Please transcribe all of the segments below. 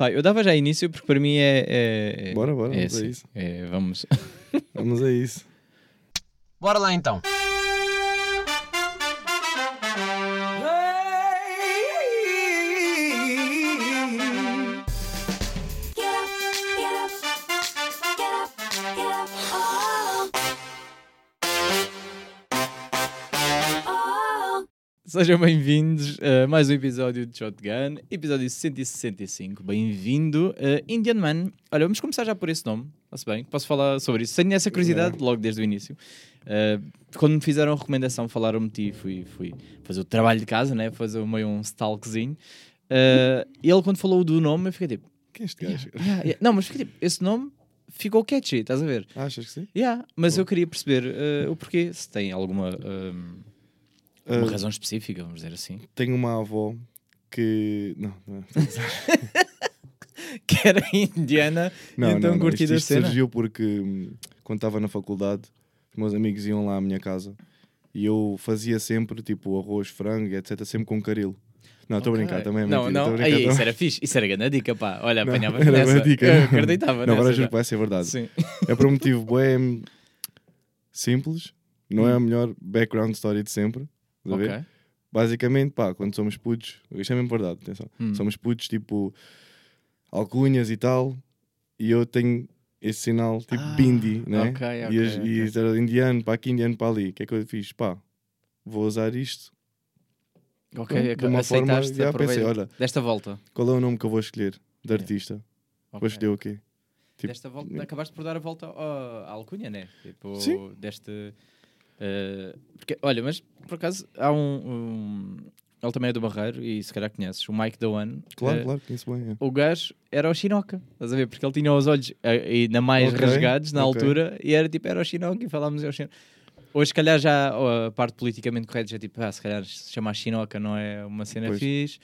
Pá, eu dava já início porque para mim é. é- Bora, bora, é vamos a assim. isso. É, vamos. Vamos a isso. Bora lá então. Sejam bem-vindos a mais um episódio de Shotgun, episódio 165. Bem-vindo, uh, Indian Man. Olha, vamos começar já por esse nome, está-se bem? Posso falar sobre isso? Tenho essa curiosidade logo desde o início. Uh, quando me fizeram a recomendação, falaram-me de ti, fui, fui fazer o trabalho de casa, né? fazer meio um stalkzinho. Uh, e ele, quando falou do nome, eu fiquei tipo, Quem é este gajo? "Yeah, yeah." não, mas fiquei tipo, esse nome ficou catchy, estás a ver? Achas que sim? Yeah, mas eu queria perceber uh, o porquê, se tem alguma um, uma Ah, razão específica, vamos dizer assim. Tenho uma avó que. Não, não. que era indiana não, e então não, não. curti Isto, isto cena. surgiu porque hum, quando estava na faculdade, os meus amigos iam lá à minha casa e eu fazia sempre tipo arroz, frango etc. Sempre com caril. Não, estou a Ok. brincar também. é Não, mentira, não, a aí, brincar, tô- isso era fixe, isso era grande dica, pá. Olha, apanhava era nessa. dica. Eu não. acreditava Não, agora juro que vai ser verdade. Sim. É por um motivo bem simples, não é a Hum. melhor background story de sempre. Estás a ver? Basicamente, pá, quando somos putos, isto é mesmo verdade, atenção. Hum. Somos putos tipo alcunhas e tal, e eu tenho esse sinal tipo Ah, bindi, né? ok, e, ok, as- ok. e era indiano para aqui, indiano para ali. O que é que eu fiz? Pá, vou usar isto. Ok, Pronto, de uma forma, já pensei, olha, Desta volta. qual é o nome que eu vou escolher de Yeah. artista? Ok. Vou escolher o quê? tipo- Desta volta, acabaste por dar a volta à alcunha, né? Tipo, Sim. deste. Eh, porque, olha, mas por acaso há um, um- Ele também é do Barreiro e se calhar conheces, o Mike One. Claro, eh, claro, conheço bem. é. O gajo era o Shinoka, estás a ver? Porque ele tinha os olhos eh, ainda mais Ok, rasgados na ok. altura e era tipo, era o Shinoka e falávamos ao Shinoka. Hoje, se calhar, já a parte politicamente correta já é tipo, ah, se calhar se chamar Shinoka não é uma cena Pois. fixe,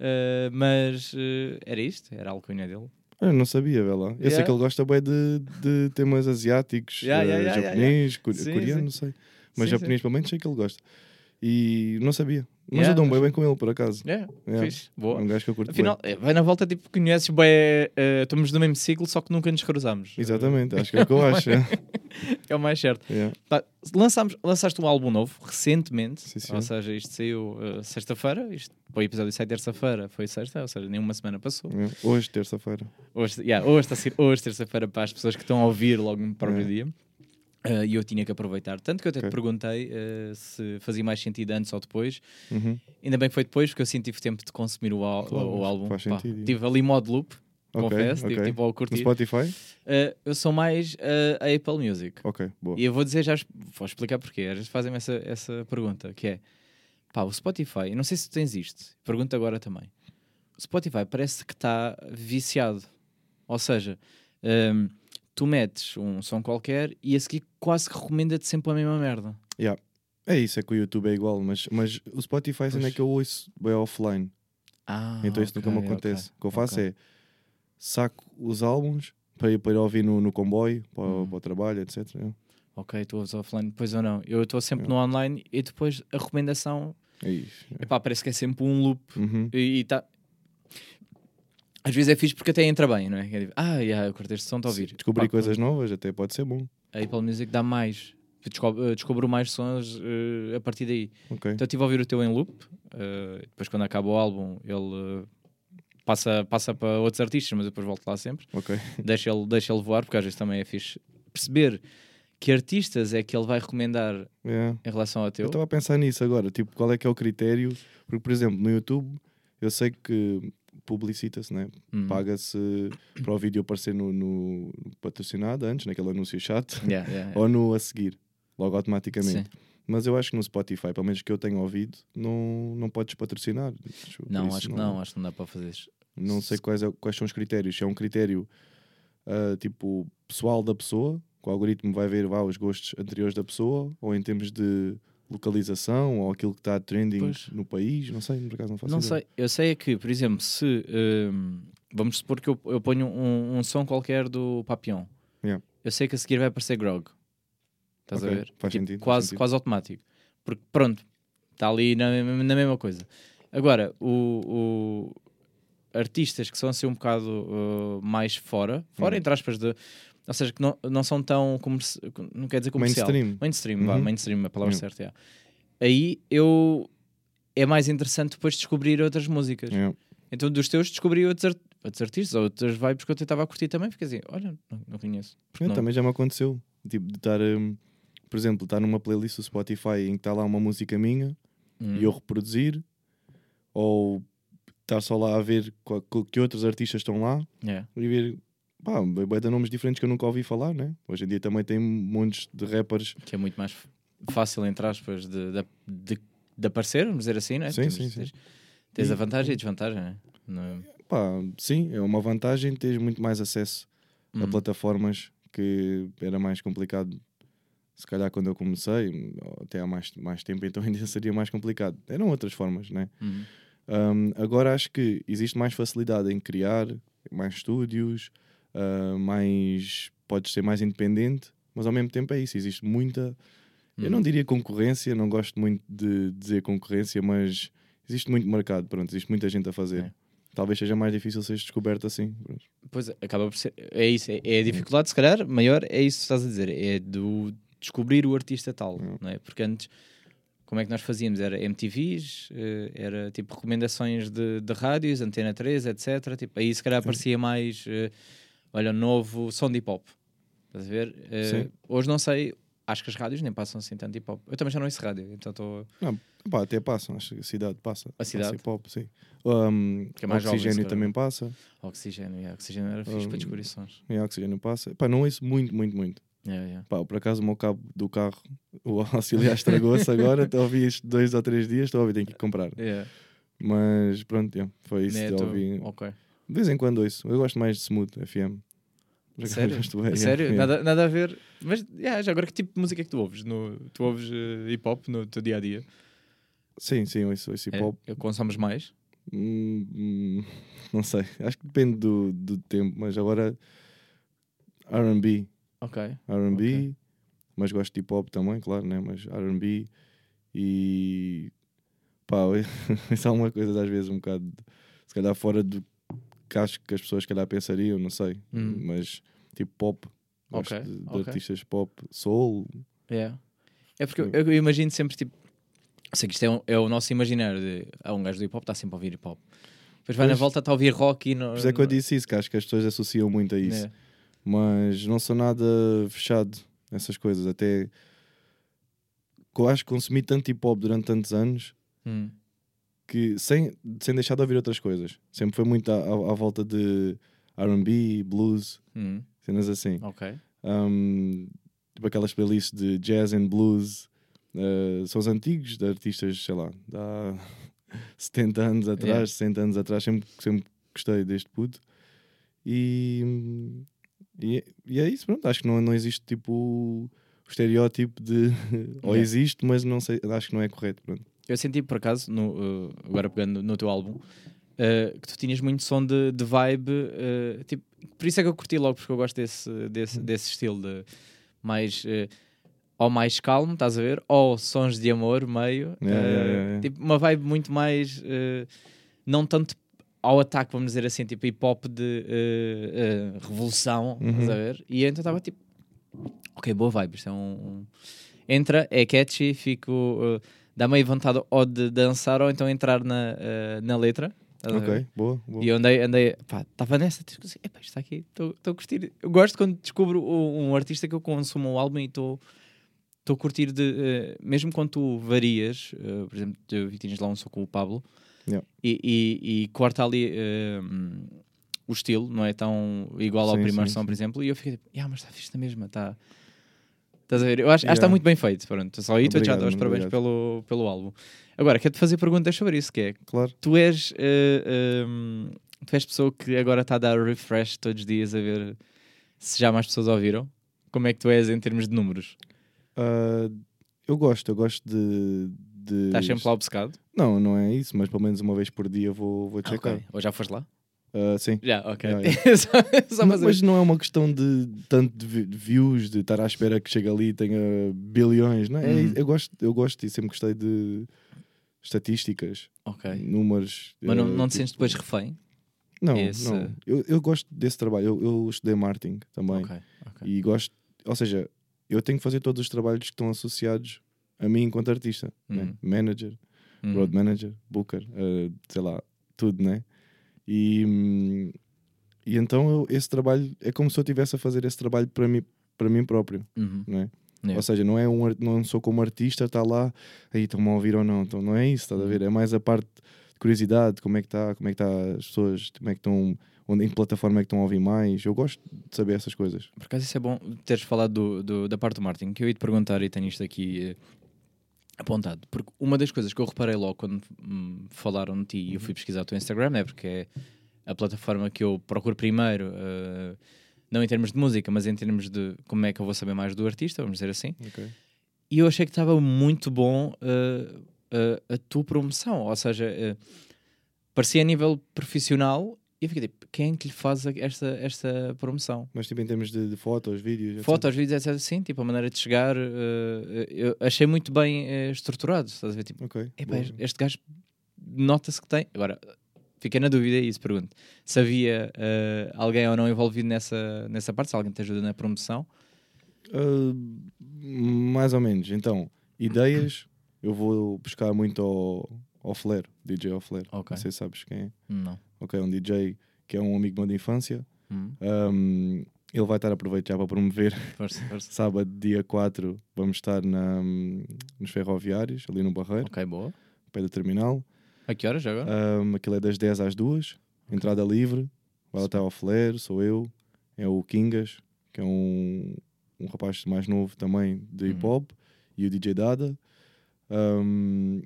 eh, mas eh, era isto, era a alcunha dele. Eu não sabia, vê lá. Eu sei Yeah. que ele gosta bem de, de temas asiáticos, Yeah, yeah, japonês, core- Sim, coreano, sim. não sei. Mas Sim, japonês, pelo menos, sei que ele gosta. E não sabia. Mas Yeah, eu dou bem mas- bem com ele, por acaso. É, Yeah. fixe, É boa. um gajo que eu curto Afinal, bem. eh, vai na volta, tipo, conheces bem, eh, estamos no mesmo ciclo, só que nunca nos cruzamos. Exatamente, acho que é o que eu acho. é. É o mais certo. Yeah. Pá, lançámos, lançaste um álbum novo recentemente, Sim, senhor. ou seja, isto saiu uh, sexta-feira, isto foi o episódio sai terça-feira, foi sexta, ou seja, nenhuma semana passou. Yeah. Hoje, terça-feira. Hoje, yeah, hoje, ser- hoje terça-feira, para as pessoas que estão a ouvir logo no próprio É. Uh, E eu tinha que aproveitar. Tanto que eu até te Ok. perguntei uh, se fazia mais sentido antes ou depois. Uhum. Ainda bem que foi depois, porque eu sim tive tempo de consumir o, al- Claro, o álbum. faz Pá, sentido. tive ali modo loop, Ok, confesso, tive ok. tipo ao No curtir. Spotify? Uh, eu sou mais uh, a Apple Music. Ok, boa. E eu vou dizer já, vou explicar porquê. Às vezes fazem-me essa, essa pergunta, que é, pá, o Spotify, não sei se tu tens isto, pergunto agora também. O Spotify parece que está viciado. Ou seja, hum, tu metes um som qualquer e a seguir quase que recomenda-te sempre a mesma merda. Yeah. É isso, é que o YouTube é igual, mas, mas o Spotify ainda é Pois. que eu ouço bem offline. Ah, então isso nunca me acontece. ok, O que eu faço ok. é saco os álbuns para ir, para ir ouvir no, no comboio, para, Hum. para o trabalho, etc. Yeah. Ok, tu ouves offline, depois ou não. Eu estou sempre Yeah. no online e depois a recomendação, É isso. epá, parece que é sempre um loop Uhum. E está. Às vezes é fixe porque até entra bem, não é? É tipo, ah, yeah, eu curto este som, estou a ouvir. Descobrir Pá, coisas novas até pode ser bom. A Apple Music dá mais. Eu descobro, eu mais sons eh, a partir daí. Ok. Então eu estive a ouvir o teu em loop. eh, depois, quando acaba o álbum, ele eh, passa, passa para outros artistas, mas eu depois volto lá sempre. Ok. deixa, ele, deixa ele voar, porque às vezes também é fixe perceber que artistas é que ele vai recomendar Yeah. em relação ao Eu teu. estava a pensar nisso agora, tipo, qual é que é o critério? Porque, por exemplo, no YouTube, eu sei que publicita-se, né? Hum. Paga-se para o vídeo aparecer no, no patrocinado antes, naquele anúncio chato, Yeah, yeah, yeah. ou no a seguir, logo automaticamente. Sim. Mas eu acho que no Spotify, pelo menos que eu tenho ouvido, não, não podes patrocinar. Acho- por Não, acho que não, acho que não dá para fazer isso. Não sei quais, é- quais são os critérios. Se é um critério ah, tipo pessoal da pessoa, que o algoritmo vai ver vá, os gostos anteriores da pessoa, ou em termos de localização, ou aquilo que está trending Pois. no país, não sei, por acaso não faço Não ideia. sei, eu sei é que, por exemplo, se hum, vamos supor que eu, eu ponho um, um som qualquer do Papillon, Yeah. eu sei que a seguir vai aparecer Grog. Estás Ok, a ver? faz Tipo, sentido, faz Quase, sentido. quase automático. Porque pronto, está ali na, mesma- na mesma coisa. Agora, o, o- artistas que são assim um bocado uh, mais fora, fora Hum. entre aspas de. Ou seja, que não, não são tão. Não quer dizer comercial. Mainstream. Mainstream, vá, Uhum. mainstream, a palavra Hum. certa. é. Aí eu. É mais interessante depois descobrir outras músicas. Yeah. Então, dos teus, descobri outros, art- outros artistas, ou outras vibes que eu tentava curtir também. Fiquei assim, olha, não, não conheço. Porque É, não- Também já me aconteceu. Tipo, de estar, hum, por exemplo, estar numa playlist do Spotify em que está lá uma música minha Hum. e eu reproduzir, ou estar só lá a ver qual- que outros artistas estão lá Yeah. e ver, pá, vai dar nomes diferentes que eu nunca ouvi falar, né? Hoje em dia também tem montes de rappers. que é muito mais fácil, entre aspas, de, de, de, de aparecer, vamos dizer assim, né? Sim, Temos- sim, sim. Tens, tens E- a vantagem e a desvantagem, né? Não- Pá, sim, é uma vantagem ter muito mais acesso a Hum. plataformas que era mais complicado. Se calhar quando eu comecei, até há mais, mais tempo, então ainda seria mais complicado. Eram outras formas, né? Hum. Um, agora acho que existe mais facilidade em criar, mais estúdios, uh, mais podes ser mais independente, mas ao mesmo tempo é isso, existe muita. Eu não diria concorrência, não gosto muito de dizer concorrência, mas existe muito mercado, pronto, existe muita gente a fazer. É. Talvez seja mais difícil ser descoberto assim. Pois é, acaba por ser. É isso, é, é a dificuldade, se calhar, maior, é isso que estás a dizer, é do descobrir o artista tal, Hum. não é? Porque antes, como é que nós fazíamos? Era MTVs, eh, era tipo recomendações de, de rádios, Antena 3, etc. Tipo, aí se calhar aparecia mais, eh, olha, novo som de hip hop. Estás a ver? Sim. hoje não sei, acho que as rádios nem passam assim tanto hip hop. Eu também já não ouço rádio, então estou. Pá, até passam, acho que a cidade passa. A cidade? Passa hip-hop, sim. Um, Que é mais jovem, oxigênio calhar. também passa. Oxigênio, yeah, oxigênio era fixe Hum. para. E oxigênio passa. Pá, não ouço muito, muito, muito. Yeah, yeah. Pá, por acaso o meu cabo do carro, o auxiliar estragou-se agora, estou a ouvir isto dois ou três dias, estou a ouvir, tenho que ir comprar. Yeah. Mas pronto, yeah, foi isso. Né, eu ouvi. Ok. De vez em quando ouço. Eu gosto mais de Smooth FM. Acaso Sério? gosto yeah, Sério? Nada, nada a ver. Mas yeah, já agora que tipo de música é que tu ouves? No, tu ouves eh, hip hop no teu dia a dia? Sim, sim, ouço, ouço hip É, hop. eu consomes mais? Hum, hum, não sei, acho que depende do, do tempo, mas agora RB. Ok. RB, Ok. mas gosto de hip hop também, claro, né? Mas RB e pá, isso é uma coisa às vezes um bocado se calhar fora do que acho que as pessoas se calhar pensariam, não sei, Hum. mas tipo pop, gosto Ok, de, de ok. artistas pop, soul, Yeah. É porque eu, eu imagino sempre tipo. Sei que isto é, um- é o nosso imaginário. De, ah, um gajo do hip hop está sempre a ouvir hip hop. Depois vai na Pois. volta, está a ouvir rock e não. por isso é que eu disse isso, que acho que as pessoas associam muito a isso. É. mas não sou nada fechado nessas coisas. Até que eu acho que consumi tanto hip hop durante tantos anos Hum. Que sem, sem deixar de ouvir outras coisas. Sempre foi muito à, à- à volta de RB, blues, Hum. cenas assim. Ok. Um, tipo aquelas playlists de jazz and blues. uh, são os antigos de artistas, sei lá, há 70 anos atrás, Yeah. 60 anos atrás, sempre, sempre gostei deste puto. E, e, e é isso, pronto. Acho que não, não existe tipo o estereótipo de. ou existe, mas não sei, acho que não é correto. Pronto. Eu senti por acaso, no, uh, agora pegando no teu álbum, uh, que tu tinhas muito som de, de vibe. uh, tipo, por isso é que eu curti logo, porque eu gosto desse, desse, desse estilo de mais. ou mais calmo, estás a ver? Ou sons de amor, meio. Yeah, yeah, yeah, yeah. Tipo, uma vibe muito mais. não tanto ao ataque, vamos dizer assim, tipo hip hop de revolução, Uhum. estás a ver? E então estava tipo. Ok, boa vibe. Isto é um, um- Entra, é catchy, fico. Uh, dá meio vontade ou de dançar ou então entrar na, uh, na letra. Ok, boa, boa. E eu andei, andei, pá, estava nessa, tipo assim, epá, está aqui, estou a curtir. Eu gosto quando descubro um, um artista que eu consumo um álbum e estou a curtir de, eh, mesmo quando tu varias, eh, por exemplo, eu tinhas lá um som com o Pablo Yeah. e, e, e corta ali hum, o estilo, não é tão igual ao Sim, primeiro sim, som, sim. por exemplo, e eu fiquei tipo, yeah, mas está fixe na mesma, está. Estás a ver? Eu acho, acho que está Yeah. muito bem feito. Pronto, só aí estou já dar os parabéns obrigado. pelo, pelo álbum. Agora, quero-te fazer perguntas sobre isso, que é Claro. tu és eh, um, tu és pessoa que agora está a dar refresh todos os dias a ver se já mais pessoas ouviram. Como é que tu és em termos de números? Ah, eu gosto, eu gosto de. de... Estás sempre lá obcecado? Não, não é isso, mas pelo menos uma vez por dia vou, vou checar. Ok. Ou já foste lá? Ah, sim. Já, ok. Já, só, só Mas, não é uma questão de tanto de vi- de views, de estar à espera que chegue ali e tenha bilhões. Não é? Uhum. eu, gosto, eu gosto e sempre gostei de estatísticas, Ok. números. Mas não, eh, não te tipo- sentes depois refém? Não, esse- não. Eu, eu gosto desse trabalho. Eu, eu estudei marketing também. Ok, ok. E gosto, ou seja, eu tenho que fazer todos os trabalhos que estão associados a mim enquanto artista. né? Uhum. Manager, Uhum. road manager, booker, eh, sei lá, tudo, né? E, e então eu- esse trabalho é como se eu estivesse a fazer esse trabalho para mim, para mim próprio, Uhum. né? Yeah. Ou seja, não é um não sou como artista, está lá, aí estão-me a ouvir ou não, então não é isso, estás a Uhum. ver? É mais a parte de curiosidade, como é que está, como é que está as pessoas, como é que estão, onde, em que plataforma é que estão a ouvir mais. Eu gosto de saber essas coisas. Por acaso isso é bom teres falado do, do- da parte do marketing, que eu ia te perguntar e tenho isto aqui eh, apontado. Porque uma das coisas que eu reparei logo quando hum, falaram de ti e eu fui pesquisar o teu Instagram, é porque é a plataforma que eu procuro primeiro, eh, não em termos de música, mas em termos de como é que eu vou saber mais do artista, vamos dizer assim. E eu achei que estava muito bom eh, eh, a tua promoção, ou seja, parecia a nível profissional. E eu fiquei tipo, quem é que lhe faz esta, esta promoção? Mas tipo em termos de, de fotos, vídeos, etc. Fotos, vídeos, etc. Sim, tipo, a maneira de chegar, eh, eu achei muito bem eh, estruturado. Estás a ver? Tipo, Ok. epá, este- gajo nota-se que tem. Agora, fiquei na dúvida e isso pergunto: se havia eh, alguém ou não envolvido nessa, nessa parte, se alguém te ajuda na promoção. Ah, mais ou menos. Então, ideias, eu vou buscar muito ao, ao Flair, DJ ao Flair. Ok. Não sei se sabes quem é. Não. Ok, um DJ que é um amigo meu de infância. Hum, Um, ele vai estar a aproveitar para promover. força, força. Sábado, dia 4, vamos estar na, nos ferroviários, ali no Barreiro, Ok, boa. pé do terminal. A que horas já agora? Um, aquilo é das 10 às 2, entrada livre. Vai estar ao Flair, sou eu. É o Kingas, que é um, um rapaz mais novo também de hip hop. E o DJ Dada. Um,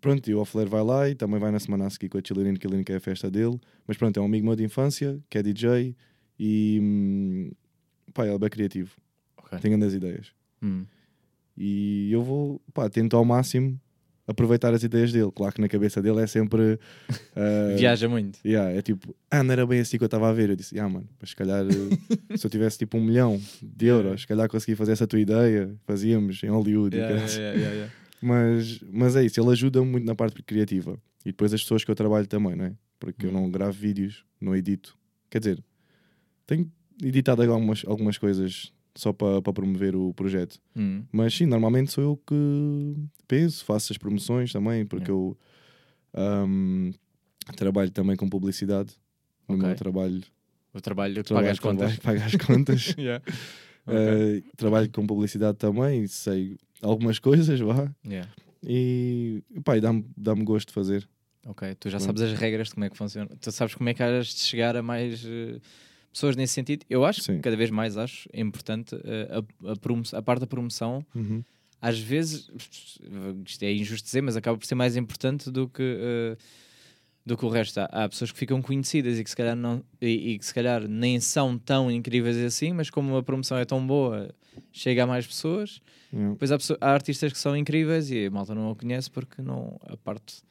pronto, e o Flair vai lá e também vai na semana a seguir com a Chilling Killing, que é a festa dele. Mas pronto, é um amigo meu de infância, que é DJ. E hum, pá, ele é bem criativo. Ok. Tem grandes ideias. Hum. E eu vou, pá, tento ao máximo aproveitar as ideias dele. Claro que na cabeça dele é sempre. ah, Viaja muito. Yeah, é tipo, ah, não era bem assim que eu estava a ver. Eu disse, ah, mano, mas se calhar eh, se eu tivesse tipo um milhão de euros, se calhar conseguia fazer essa tua ideia, fazíamos em Hollywood. yeah, yeah, yeah. Mas, mas é isso, ele ajuda-me muito na parte criativa. E depois as pessoas que eu trabalho também, não é? Porque eu Hum. não gravo vídeos, não edito. Quer dizer, tenho editado algumas, algumas coisas só para para promover o projeto. Hum. Mas sim, normalmente sou eu que penso, faço as promoções também, porque eu ahm, trabalho tambtambém com publicidade. No Ok. meu trabalho, O trabalho que paga as contas. pago as contas. Yeah. Eh, trabalho com publicidade também, sei algumas coisas, vá. Yeah. E pá, dá-me dá gosto de fazer. Ok, tu já Pronto. sabes as regras de como é que funciona. Tu sabes como é que has de chegar a mais eh, pessoas nesse sentido. Eu acho, Sim. que cada vez mais acho, é importante eh, a, a, promo- a parte da promoção. Uhum. Às vezes, isto é injusto dizer, mas acaba por ser mais importante do que, eh, do que o resto. Há, há pessoas que ficam conhecidas e que se calhar não e, e que se calhar nem são tão incríveis assim, mas como a promoção é tão boa, chega a mais pessoas. Depois há, pessoa- há artistas que são incríveis e a malta não a conhece porque não a parte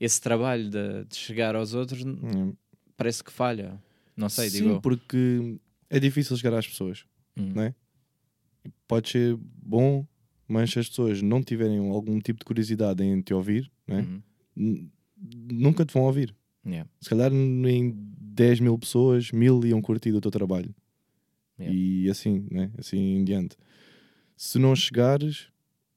esse trabalho de, de chegar aos outros parece que falha. Não sei, Sim, digo porque é difícil chegar às pessoas. Hum. não é? Pode ser bom, mas se as pessoas não tiverem algum tipo de curiosidade em te ouvir, não é? Uhum. Nunca te vão ouvir. Yeah. Se calhar em 10 mil pessoas, mil iam curtir o teu trabalho. Yeah. E assim, né? assim em diante. Se não chegares,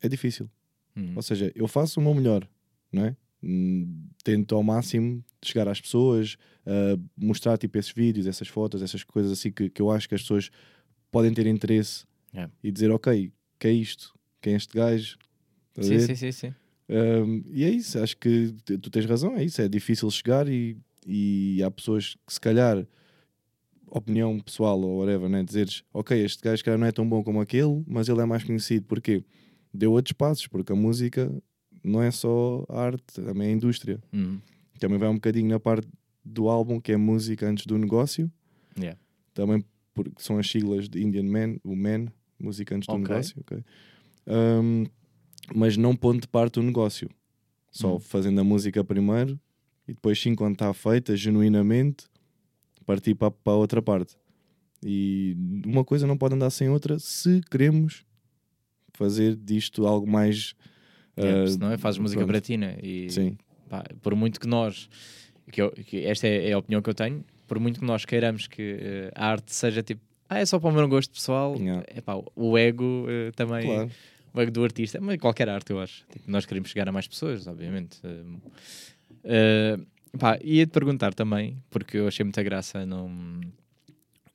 é difícil. Uhum. Ou seja, eu faço o meu melhor, não é? Hum, Tento ao máximo chegar às pessoas, ah, mostrar tipo esses vídeos, essas fotos, essas coisas assim que, que eu acho que as pessoas podem ter interesse Yeah. e dizer, ok, que é isto? Quem é este gajo? Sim, sim, sim, sim. Um, e é isso, acho que tu tens razão, é isso, é difícil chegar e, e há pessoas que se calhar, opinião pessoal ou whatever, né? dizeres, ok, este gajo calhar não é tão bom como aquele, mas ele é mais conhecido, porque deu outros passos, porque a música não é só arte, também é a indústria. Uhum. Também vai um bocadinho na parte do álbum, que é música antes do negócio, Yeah. também porque são as siglas de Indian Man, o Man, música antes do Ok. negócio, ok? Um, mas não pondo de parte o negócio, só Hum. fazendo a música primeiro e depois, sim, quando está feita, genuinamente, partir para, para a outra parte. E uma coisa não pode andar sem outra se queremos fazer disto algo mais. Yeah, ah, senão é fazes música pronto. para ti, né? E Sim, pá, por muito que nós que, eu- que esta é, é a opinião que eu tenho, por muito que nós queiramos que eh, a arte seja tipo, ah, é só para o meu gosto pessoal, Yeah. epá, o ego eh, também, Claro. Ego do artista, mas qualquer arte eu acho. Tipo, nós queremos chegar a mais pessoas, obviamente. Eh, pá, ia-te perguntar também, porque eu achei muita graça num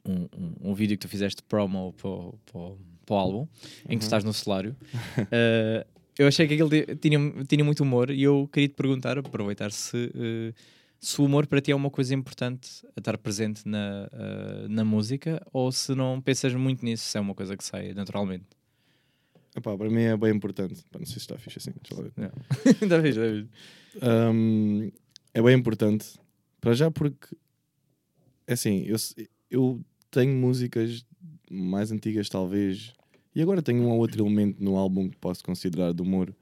um, um, um vídeo que tu fizeste promo para, o- álbum, em que tu estás no celário. Eh, eu achei que aquilo ti- tinha, tinha muito humor e eu queria te perguntar, aproveitar se, eh, se o humor para ti é uma coisa importante a estar presente na, eh, na música ou se não pensas muito nisso, se é uma coisa que sai naturalmente. Epá, para mim é bem importante. Pá, não sei se está fixe assim. Deixa lá ver. Ainda vez, ainda vez. Hum, é bem importante. Para já porque é assim, eu, se- eu tenho músicas mais antigas talvez e agora tenho um ou outro elemento no álbum que posso considerar de humor.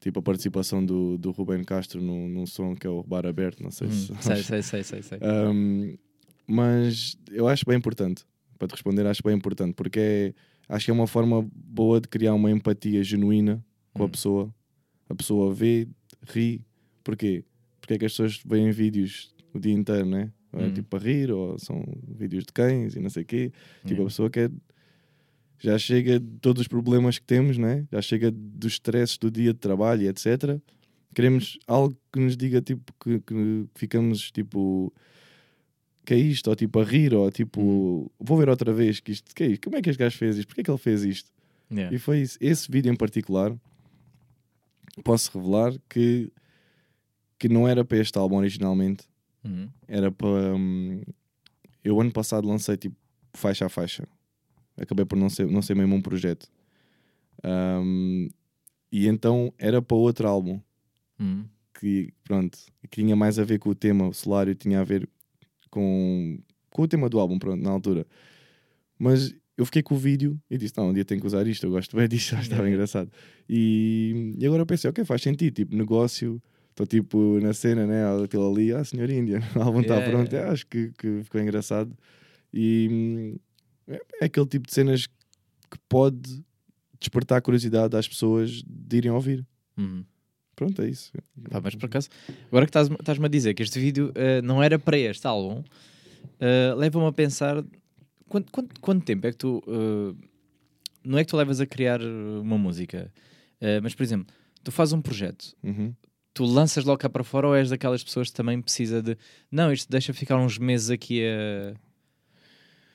Tipo a participação do, do Ruben Castro num, num som que é o Bar Aberto, não sei se Hum, sei, sei, sei, sei, sei. Um, mas eu acho bem importante. Para te responder, acho bem importante, porque é, acho que é uma forma boa de criar uma empatia genuína com a Hum. pessoa. A pessoa vê, ri. Porquê? Porque é que as pessoas veem vídeos o dia inteiro, né? Ou É Hum. tipo para rir, ou são vídeos de cães e não sei o quê. Tipo, Yeah. a pessoa quer. Já chega de todos os problemas que temos, né? Já chega dos stresses do dia de trabalho etc. Queremos algo que nos diga, tipo, que, que ficamos, tipo, que é isto? Ou tipo, a rir, ou tipo, vou ver outra vez, que isto, que é isto? Como é que este gajo fez isto? Porquê é que ele fez isto? Yeah. E foi isso. Esse vídeo em particular, posso revelar que, que não era para este álbum originalmente. Uhum. Era para. hum, eu ano passado lancei tipo faixa a faixa. Acabei por não ser, não ser mesmo um projeto. Hum, e então era para outro álbum Uhum. que, pronto, que tinha mais a ver com o tema, o Solário tinha a ver com, com o tema do álbum, pronto, na altura. Mas eu fiquei com o vídeo e disse: Não, um dia tenho que usar isto, eu gosto bem disto, acho que estava Yeah. engraçado. E, e agora eu pensei: Ok, faz sentido, tipo, negócio, estou tipo na cena, né? Aquilo ali, ah, senhor Índia, o álbum está Yeah, pronto. Ah, acho que, que ficou engraçado. E é, é aquele tipo de cenas que pode despertar a curiosidade às pessoas de irem ouvir. Uhum. Pronto, é isso. Pá, mas por acaso, agora que estás- estás-me a dizer que este vídeo eh, não era para este álbum, eh, leva-me a pensar quanto, quanto, quanto tempo é que tu eh, não é que tu levas a criar uma música, mas por exemplo, tu fazes um projeto, Uhum. tu lanças logo cá para fora ou és daquelas pessoas que também precisa de não, isto deixa ficar uns meses aqui a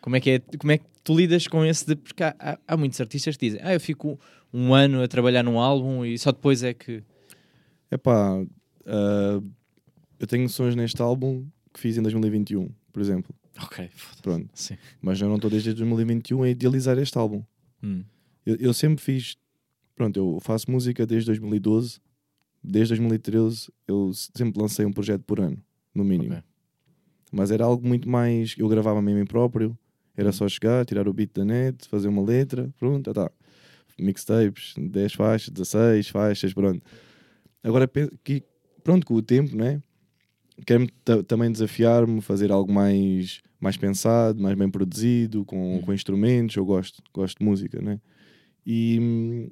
como é que é, como é que tu lidas com esse de porque há, há- há muitos artistas que dizem, ah, eu fico um ano a trabalhar num álbum e só depois é que Epá, ah, eu tenho sons neste álbum que fiz em 2021, por exemplo. ok. Pronto. Sim. Mas eu não estou desde 2021 a idealizar este álbum. Hum. Eu, eu sempre fiz. Pronto, eu faço música desde 2012. Desde 2013 eu sempre lancei um projeto por ano, no mínimo. Ok. Mas era algo muito mais. Eu gravava mesmo em próprio. Era só chegar, tirar o beat da net, fazer uma letra, pronto, tá. Mixtapes, 10 faixas, 16 faixas, pronto. Agora, que, pronto, com o tempo, né? Quero-me ta- também desafiar-me, fazer algo mais, mais pensado, mais bem produzido, com, Hum. com instrumentos. Eu gosto, gosto de música, né? E hum,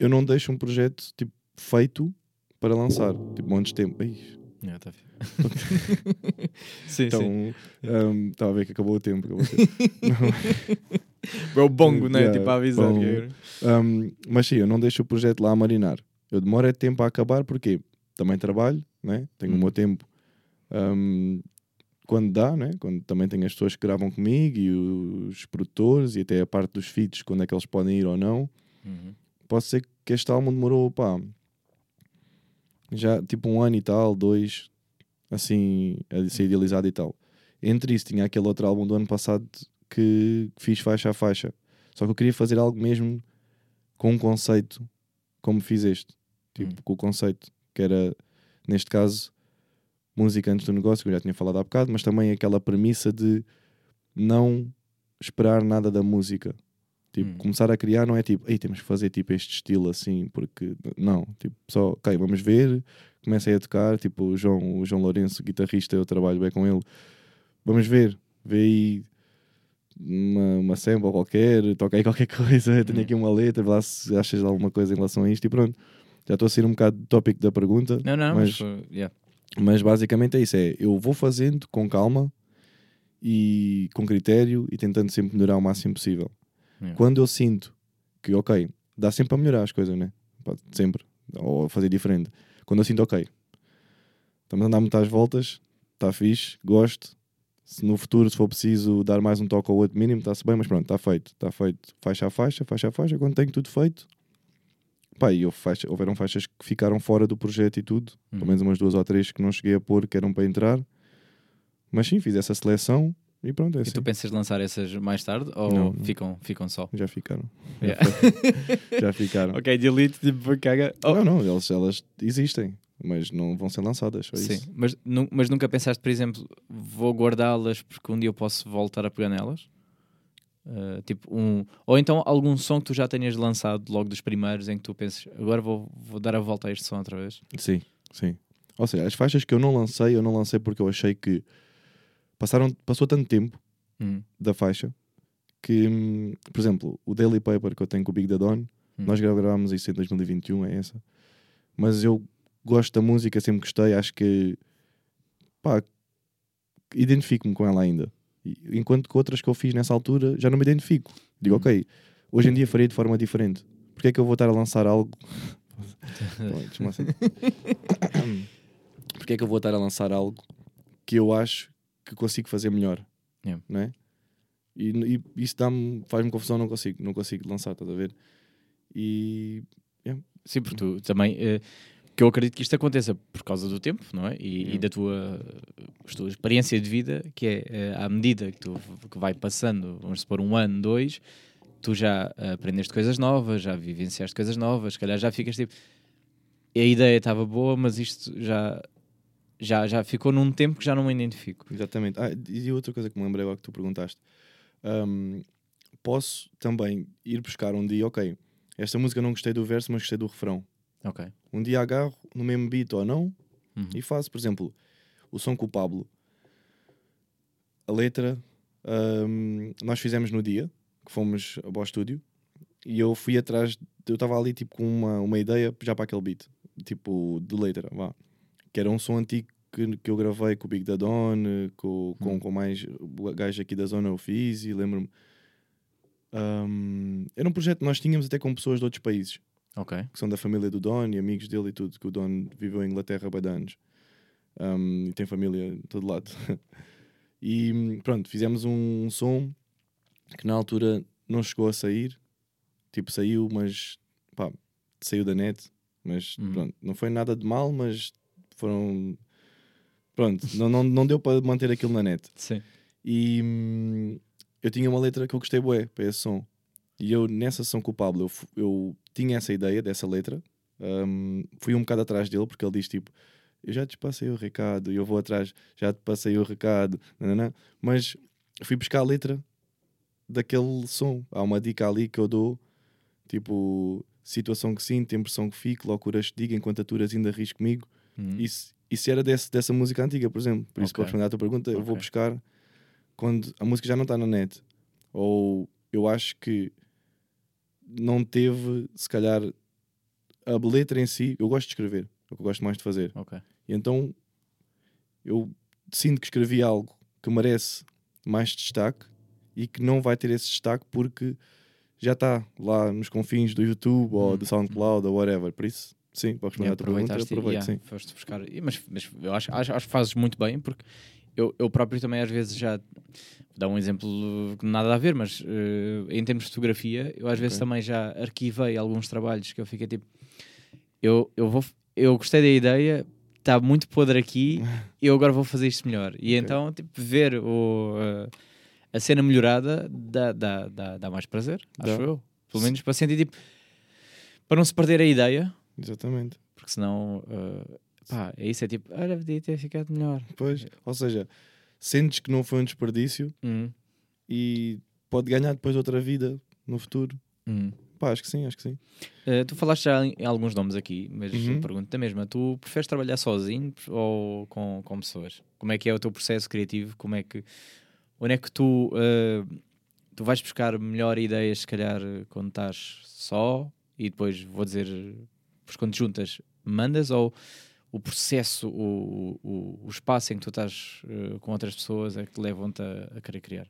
eu não deixo um projeto tipo, feito para lançar, tipo, montes de tempo. Ih, Yeah, tá sim, então, sim. hum, estava a ver que acabou o tempo. Acabou o tempo. É o bongo, né? Yeah, tipo a avisar. Um, mas sim, eu não deixo o projeto lá a marinar. Eu demoro é tempo a acabar porque também trabalho, né? tenho Hum. o meu tempo um, quando dá, né? quando também tenho as pessoas que gravam comigo e os produtores e até a parte dos feats, quando é que eles podem ir ou não. Uhum. Pode ser que este álbum demorou, pá, já tipo um ano e tal, dois, assim, a ser idealizado e tal. Entre isso, tinha aquele outro álbum do ano passado que fiz faixa a faixa. Só que eu queria fazer algo mesmo com um conceito, como fiz este. Tipo, Hum. com o conceito, que era, neste caso, música antes do negócio, que eu já tinha falado há bocado, mas também aquela premissa de não esperar nada da música. Tipo, Hum. começar a criar não é tipo, ei, temos que fazer tipo este estilo assim, porque não, tipo, só, ok, vamos ver, comecei a tocar, tipo, o João, o João Lourenço, guitarrista, eu trabalho bem com ele, vamos ver, vê aí uma, uma sample qualquer, toca aí qualquer coisa, tenho Hum. aqui uma letra, vê lá se achas alguma coisa em relação a isto e pronto. Já estou a sair um bocado do tópico da pergunta, Não, não, mas, mas yeah. Mas basicamente é isso: é eu vou fazendo com calma e com critério e tentando sempre melhorar o máximo possível. Yeah. Quando eu sinto que, ok, dá sempre para melhorar as coisas, né? Sempre. Ou fazer diferente. Quando eu sinto, ok, estamos a andar muitas voltas, está fixe, gosto. Se no futuro, se for preciso dar mais um toque ou outro mínimo, está-se bem, mas pronto, está feito. Está feito faixa a faixa, faixa a faixa. Quando tenho tudo feito, pá, e houve faixa, houveram faixas que ficaram fora do projeto e tudo. Uhum. Pelo menos umas duas ou três que não cheguei a pôr, que eram para entrar. Mas sim, fiz essa seleção e pronto, é E assim. tu pensas lançar essas mais tarde ou Não, não. Ficam, ficam só? Já ficaram. Yeah. Já ficaram. ok, delete, tipo, caga. Oh, Não, não, elas, elas existem, mas não vão ser lançadas. Só Sim, isso. mas, mas nunca pensaste, por exemplo, vou guardá-las porque um dia eu posso voltar a pegar nelas? Uh, tipo um ou então algum som que tu já tenhas lançado logo dos primeiros em que tu penses agora vou, vou dar a volta a este som outra vez Sim, sim. Ou seja, as faixas que eu não lancei, eu não lancei porque eu achei que passaram, passou tanto tempo Hum, da faixa que, hum, por exemplo, o Daily Paper que eu tenho com o Big da Dawn, Hum. nós gravámos isso em 2021, é essa. Mas eu gosto da música, sempre gostei, acho que pá, identifico-me com ela ainda. Enquanto que outras que eu fiz nessa altura já não me identifico. Digo, Hum. ok, hoje em dia faria de forma diferente. Porque é que eu vou estar a lançar algo? Assim. Porque é que eu vou estar a lançar algo que eu acho que consigo fazer melhor? Yeah. Não é? E, e isso dá-me, faz-me confusão, não consigo, não consigo lançar, estás a ver? E sim, porque tu também eh, que eu acredito que isto aconteça por causa do tempo, não é? E, e da tua, tua experiência de vida, que é eh, à medida que tu que vai passando, vamos supor um ano, dois, tu já aprendeste coisas novas, já vivenciaste coisas novas, se calhar já ficas tipo. A ideia estava boa, mas isto já, já, já ficou num tempo que já não me identifico. Exatamente. Ah, e outra coisa que me lembrei agora que tu perguntaste. Hum, posso também ir buscar um dia, ok, esta música não gostei do verso, mas gostei do refrão. Ok. Um dia agarro no mesmo beat ou não Uhum. e faço, por exemplo, o som com o Pablo. A letra hum, nós fizemos no dia que fomos ao estúdio e eu fui atrás, eu estava ali tipo com uma, uma ideia já para aquele beat, tipo de letra, vá. Que era um som antigo que, que eu gravei com o Big da Dawn, com, com, Hum. com mais o gajo aqui da zona, eu fiz e lembro-me. Hum, era um projeto que nós tínhamos até com pessoas de outros países Ok. que são da família do Don e amigos dele e tudo, que o Don viveu em Inglaterra há anos Um, e tem família de todo lado. e pronto, fizemos um, som que na altura não chegou a sair, tipo, saiu, mas pá, saiu da net, mas Uhum. pronto, não foi nada de mal, mas foram pronto, não, não, não deu para manter aquilo na net. Sim. E hum, eu tinha uma letra que eu gostei bué para esse som. E eu, nessa sessão com o Pablo, eu, eu tinha essa ideia dessa letra. hum, fui um bocado atrás dele, porque ele diz tipo: Eu já te passei o recado, e eu vou atrás, já te passei o recado. nananã." Mas fui buscar a letra daquele som. Há uma dica ali que eu dou: tipo, situação que sinto, impressão que fico, loucuras que digo, enquanto aturas ainda ris comigo. Uhum. Isso, isso era desse, dessa música antiga, por exemplo. Por isso, Ok. para responder à tua pergunta, eu vou buscar quando a música já não está na net. Ou eu acho que não teve, se calhar, a letra em si. Eu gosto de escrever, é o que eu gosto mais de fazer. Ok. E então eu sinto que escrevi algo que merece mais destaque e que não vai ter esse destaque porque já está lá nos confins do YouTube ou Hum, do SoundCloud ou whatever. Por isso, sim, para responder E à tua pergunta, aproveito, yeah, sim. foste buscar. Mas, mas eu acho, acho, acho que fazes muito bem, porque eu, eu próprio também às vezes já. Vou dar um exemplo que nada a ver, mas eh, em termos de fotografia, eu às vezes Ok. também já arquivei alguns trabalhos que eu fiquei tipo. Eu, eu, vou, eu gostei da ideia, está muito podre aqui, eu agora vou fazer isto melhor. E Ok. então, tipo, ver o, eh, a cena melhorada dá, dá, dá, dá mais prazer, acho Dá. eu. Pelo menos para sentir tipo. Para não se perder a ideia, Exatamente. porque senão, uh, pá, é isso, é tipo, olha, podia ter ficado melhor. Pois, ou seja, sentes que não foi um desperdício Hum, e pode ganhar depois outra vida no futuro. hum. Pá, acho que sim, acho que sim. Uh, tu falaste já em, alguns nomes aqui, mas Uhum. pergunto-te a mesma, tu preferes trabalhar sozinho ou com, com pessoas? Como é que é o teu processo criativo? Como é que, onde é que tu, uh, tu vais buscar melhor ideias, se calhar, quando estás só e depois, vou dizer, quando juntas, mandas ou o processo, o, o, o espaço em que tu estás eh, com outras pessoas é que te levam-te a, a querer criar?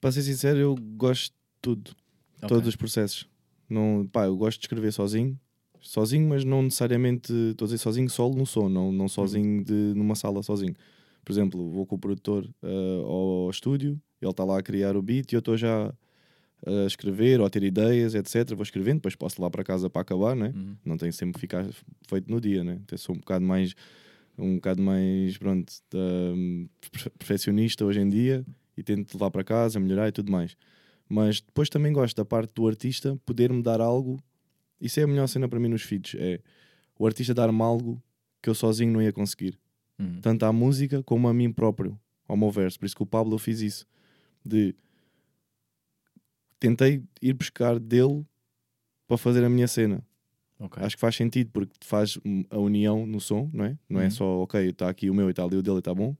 Para ser sincero, eu gosto de tudo. Ok. Todos os processos. Não, pá, eu gosto de escrever sozinho. Sozinho, mas não necessariamente. Estou a dizer sozinho, solo no som, não, não sozinho de, numa sala sozinho. Por exemplo, vou com o produtor ah, ao estúdio, ele está lá a criar o beat e eu estou já a escrever ou a ter ideias, etc. Vou escrevendo, depois posso ir lá para casa para acabar, né? Uhum. não tem sempre que ficar feito no dia, né? Até sou um bocado mais um bocado mais pronto perfe- perfeccionista hoje em dia e tento levar para casa, melhorar e tudo mais. Mas depois também gosto da parte do artista poder-me dar algo. Isso é a melhor cena para mim nos feeds, é o artista dar-me algo que eu sozinho não ia conseguir. Uhum. Tanto à música como a mim próprio, ao meu verso. Por isso que o Pablo fez isso. De tentei ir buscar dele para fazer a minha cena. Ok. Acho que faz sentido porque faz a união no som, não é? Não é Uhum. só, ok, está aqui o meu e está ali o dele e está bom.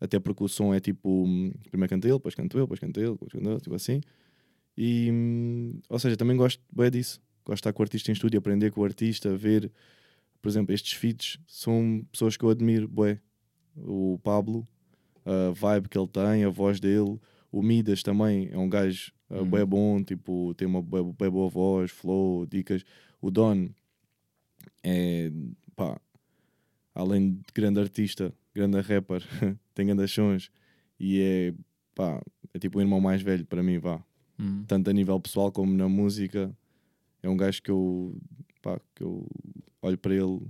Até porque o som é tipo, hum, primeiro canta ele, depois canto eu, depois canta ele, depois canto eu, tipo assim. E, hum, ou seja, também gosto bem disso. Gosto de estar com o artista em estúdio, aprender com o artista, ver, por exemplo, estes feats são pessoas que eu admiro, bué. O Pablo, a vibe que ele tem, a voz dele. O Midas também é um gajo uh, Uhum. bué bom, tipo, tem uma bué boa voz, flow, dicas. O Don é, pá, além de grande artista, grande rapper, tem grandes sons e é, pá, é tipo o irmão mais velho para mim, vá. Uhum. Tanto a nível pessoal como na música. É um gajo que eu, pá, que eu olho para ele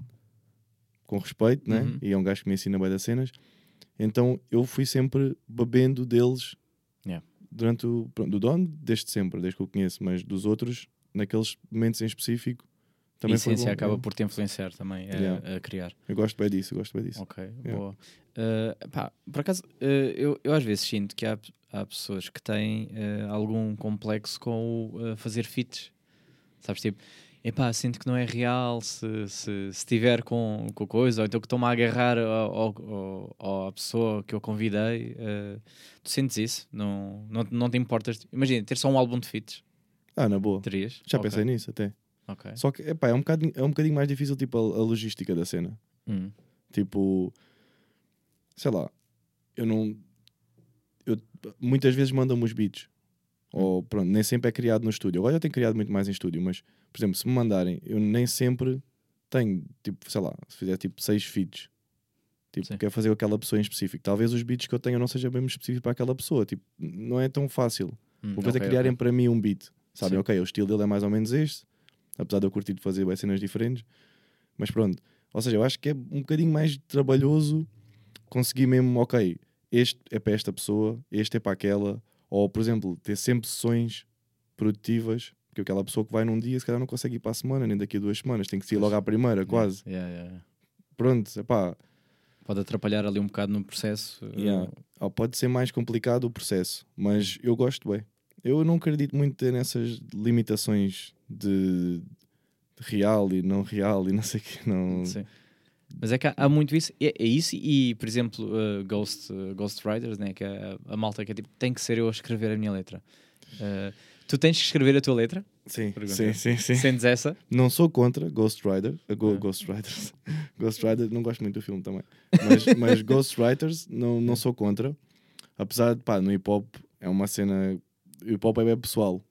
com respeito, né? Uhum. E é um gajo que me ensina bem das cenas. Então eu fui sempre bebendo deles Yeah. Durante o. Pronto, do Don, desde sempre, desde que eu conheço, mas dos outros, naqueles momentos em específico, também foi bom. acaba Yeah. por te influenciar também a, Yeah. a criar. Eu gosto bem disso, eu gosto bem disso. Ok, Yeah. boa. Uh, pá, por acaso, uh, eu, eu às vezes sinto que há, há pessoas que têm uh, algum complexo com o fazer feats. Sabes, tipo, epá, sinto que não é real se, se, se tiver com, com coisa, ou então que estou-me a agarrar ao, ao- à pessoa que eu convidei. uh, tu sentes isso? Não, não, não te importas? Imagina, ter só um álbum de feats, Ah, na boa. terias? Já Ok, pensei nisso até. Só que, epá, é um bocadinho, é um bocadinho mais difícil, tipo, a, a logística da cena. Hum, Tipo, sei lá, eu não. Eu, muitas vezes mandam-me os beats. Ou pronto, nem sempre é criado no estúdio. Agora eu tenho criado muito mais em estúdio, mas, por exemplo, se me mandarem, eu nem sempre tenho, tipo, sei lá, se fizer tipo seis feeds. Tipo, Sim. quero fazer aquela pessoa em específico. Talvez os beats que eu tenho não seja bem específico para aquela pessoa. Tipo, não é tão fácil. hum, Uma coisa ok, é criarem ok. para mim um beat. Sabem, ok, o estilo dele é mais ou menos este, apesar de eu curtir de fazer cenas diferentes. Mas pronto. Ou seja, eu acho que é um bocadinho mais trabalhoso conseguir mesmo, ok, este é para esta pessoa, este é para aquela. Ou, por exemplo, ter sempre sessões produtivas, porque aquela pessoa que vai num dia, se calhar não consegue ir para a semana, nem daqui a duas semanas, tem que ser logo à primeira, quase. Yeah, yeah, yeah. Pronto, epá, Pode atrapalhar ali um bocado no processo. uh, Yeah. Ou pode ser mais complicado o processo, mas eu gosto bem. Eu não acredito muito nessas limitações de, de real e não real e não sei o que. Não... Sim. Mas é que há, há muito isso. É, é isso e, por exemplo, uh, Ghost, uh, Ghost Riders, né? que é a, a malta que é tipo, tem que ser eu a escrever a minha letra. Uh, tu tens que escrever a tua letra? Sim, Pergunta. sim, sim, sim. Sentes essa? Não sou contra Ghost Rider, a Go- Ah. Ghost Riders. Ghost Rider, não gosto muito do filme também. Mas, mas Ghost Riders não, não sou contra. Apesar de, pá, no hip hop é uma cena. Hip hop é bem pessoal,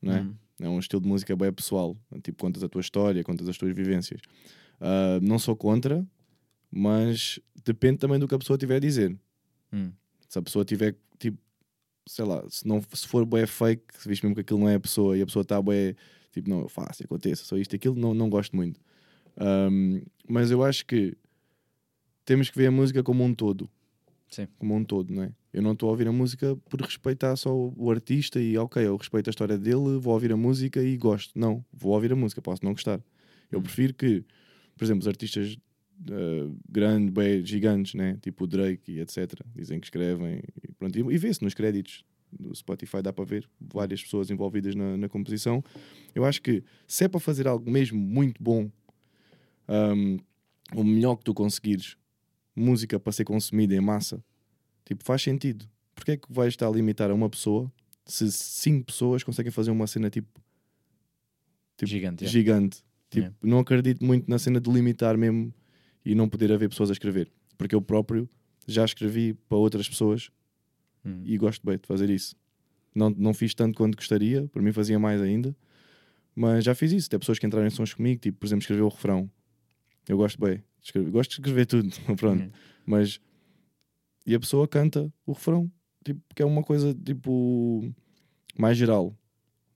não é? Hum. É um estilo de música bem pessoal. Tipo, contas a tua história, contas as tuas vivências. Ah, não sou contra, mas depende também do que a pessoa tiver a dizer. Hum. Se a pessoa tiver, tipo, sei lá, se, não, se for bué fake, se viste mesmo que aquilo não é a pessoa e a pessoa está bué, tipo, não, eu faço, aconteça, só isto e aquilo, não, não gosto muito. Ahm, mas eu acho que temos que ver a música como um todo. Sim. Como um todo, não é? Eu não estou a ouvir a música por respeitar só o, o artista e, ok, eu respeito a história dele, vou ouvir a música e gosto. Não, vou ouvir a música, posso não gostar. Eu Hum. prefiro que, por exemplo, os artistas uh, grandes, bem gigantes, né? tipo o Drake e etc., dizem que escrevem e, pronto, e, e vê-se nos créditos do Spotify, dá para ver várias pessoas envolvidas na, na composição. Eu acho que se é para fazer algo mesmo muito bom, um, o melhor que tu conseguires, música para ser consumida em massa, tipo, faz sentido. Porque é que vais estar a limitar a uma pessoa se cinco pessoas conseguem fazer uma cena tipo, tipo Gigante. yeah. gigante? Tipo, não acredito muito na cena de limitar mesmo e não poder haver pessoas a escrever. Porque eu próprio já escrevi para outras pessoas Hum. e gosto bem de fazer isso. Não, não fiz tanto quanto gostaria, para mim fazia mais ainda, mas já fiz isso. Tem pessoas que entraram em sons comigo, tipo, por exemplo, escrever o refrão. Eu gosto bem, de escrever, gosto de escrever tudo, pronto. Uhum. Mas e a pessoa canta o refrão, tipo, que é uma coisa tipo mais geral,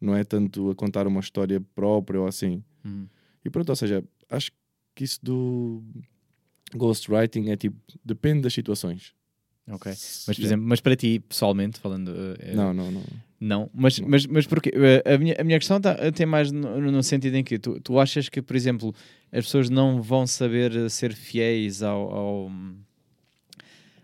não é tanto a contar uma história própria ou assim. Hum. E pronto, ou seja, acho que isso do ghostwriting é tipo, depende das situações. Ok. Mas, por Yeah. exemplo, mas para ti, pessoalmente, falando. eh, Não, não, não. Não, mas, Não. mas, mas porquê? Eh, A minha, a minha questão tá, tem mais no, no sentido em que tu, tu achas que, por exemplo, as pessoas não vão saber eh, ser fiéis ao, ao,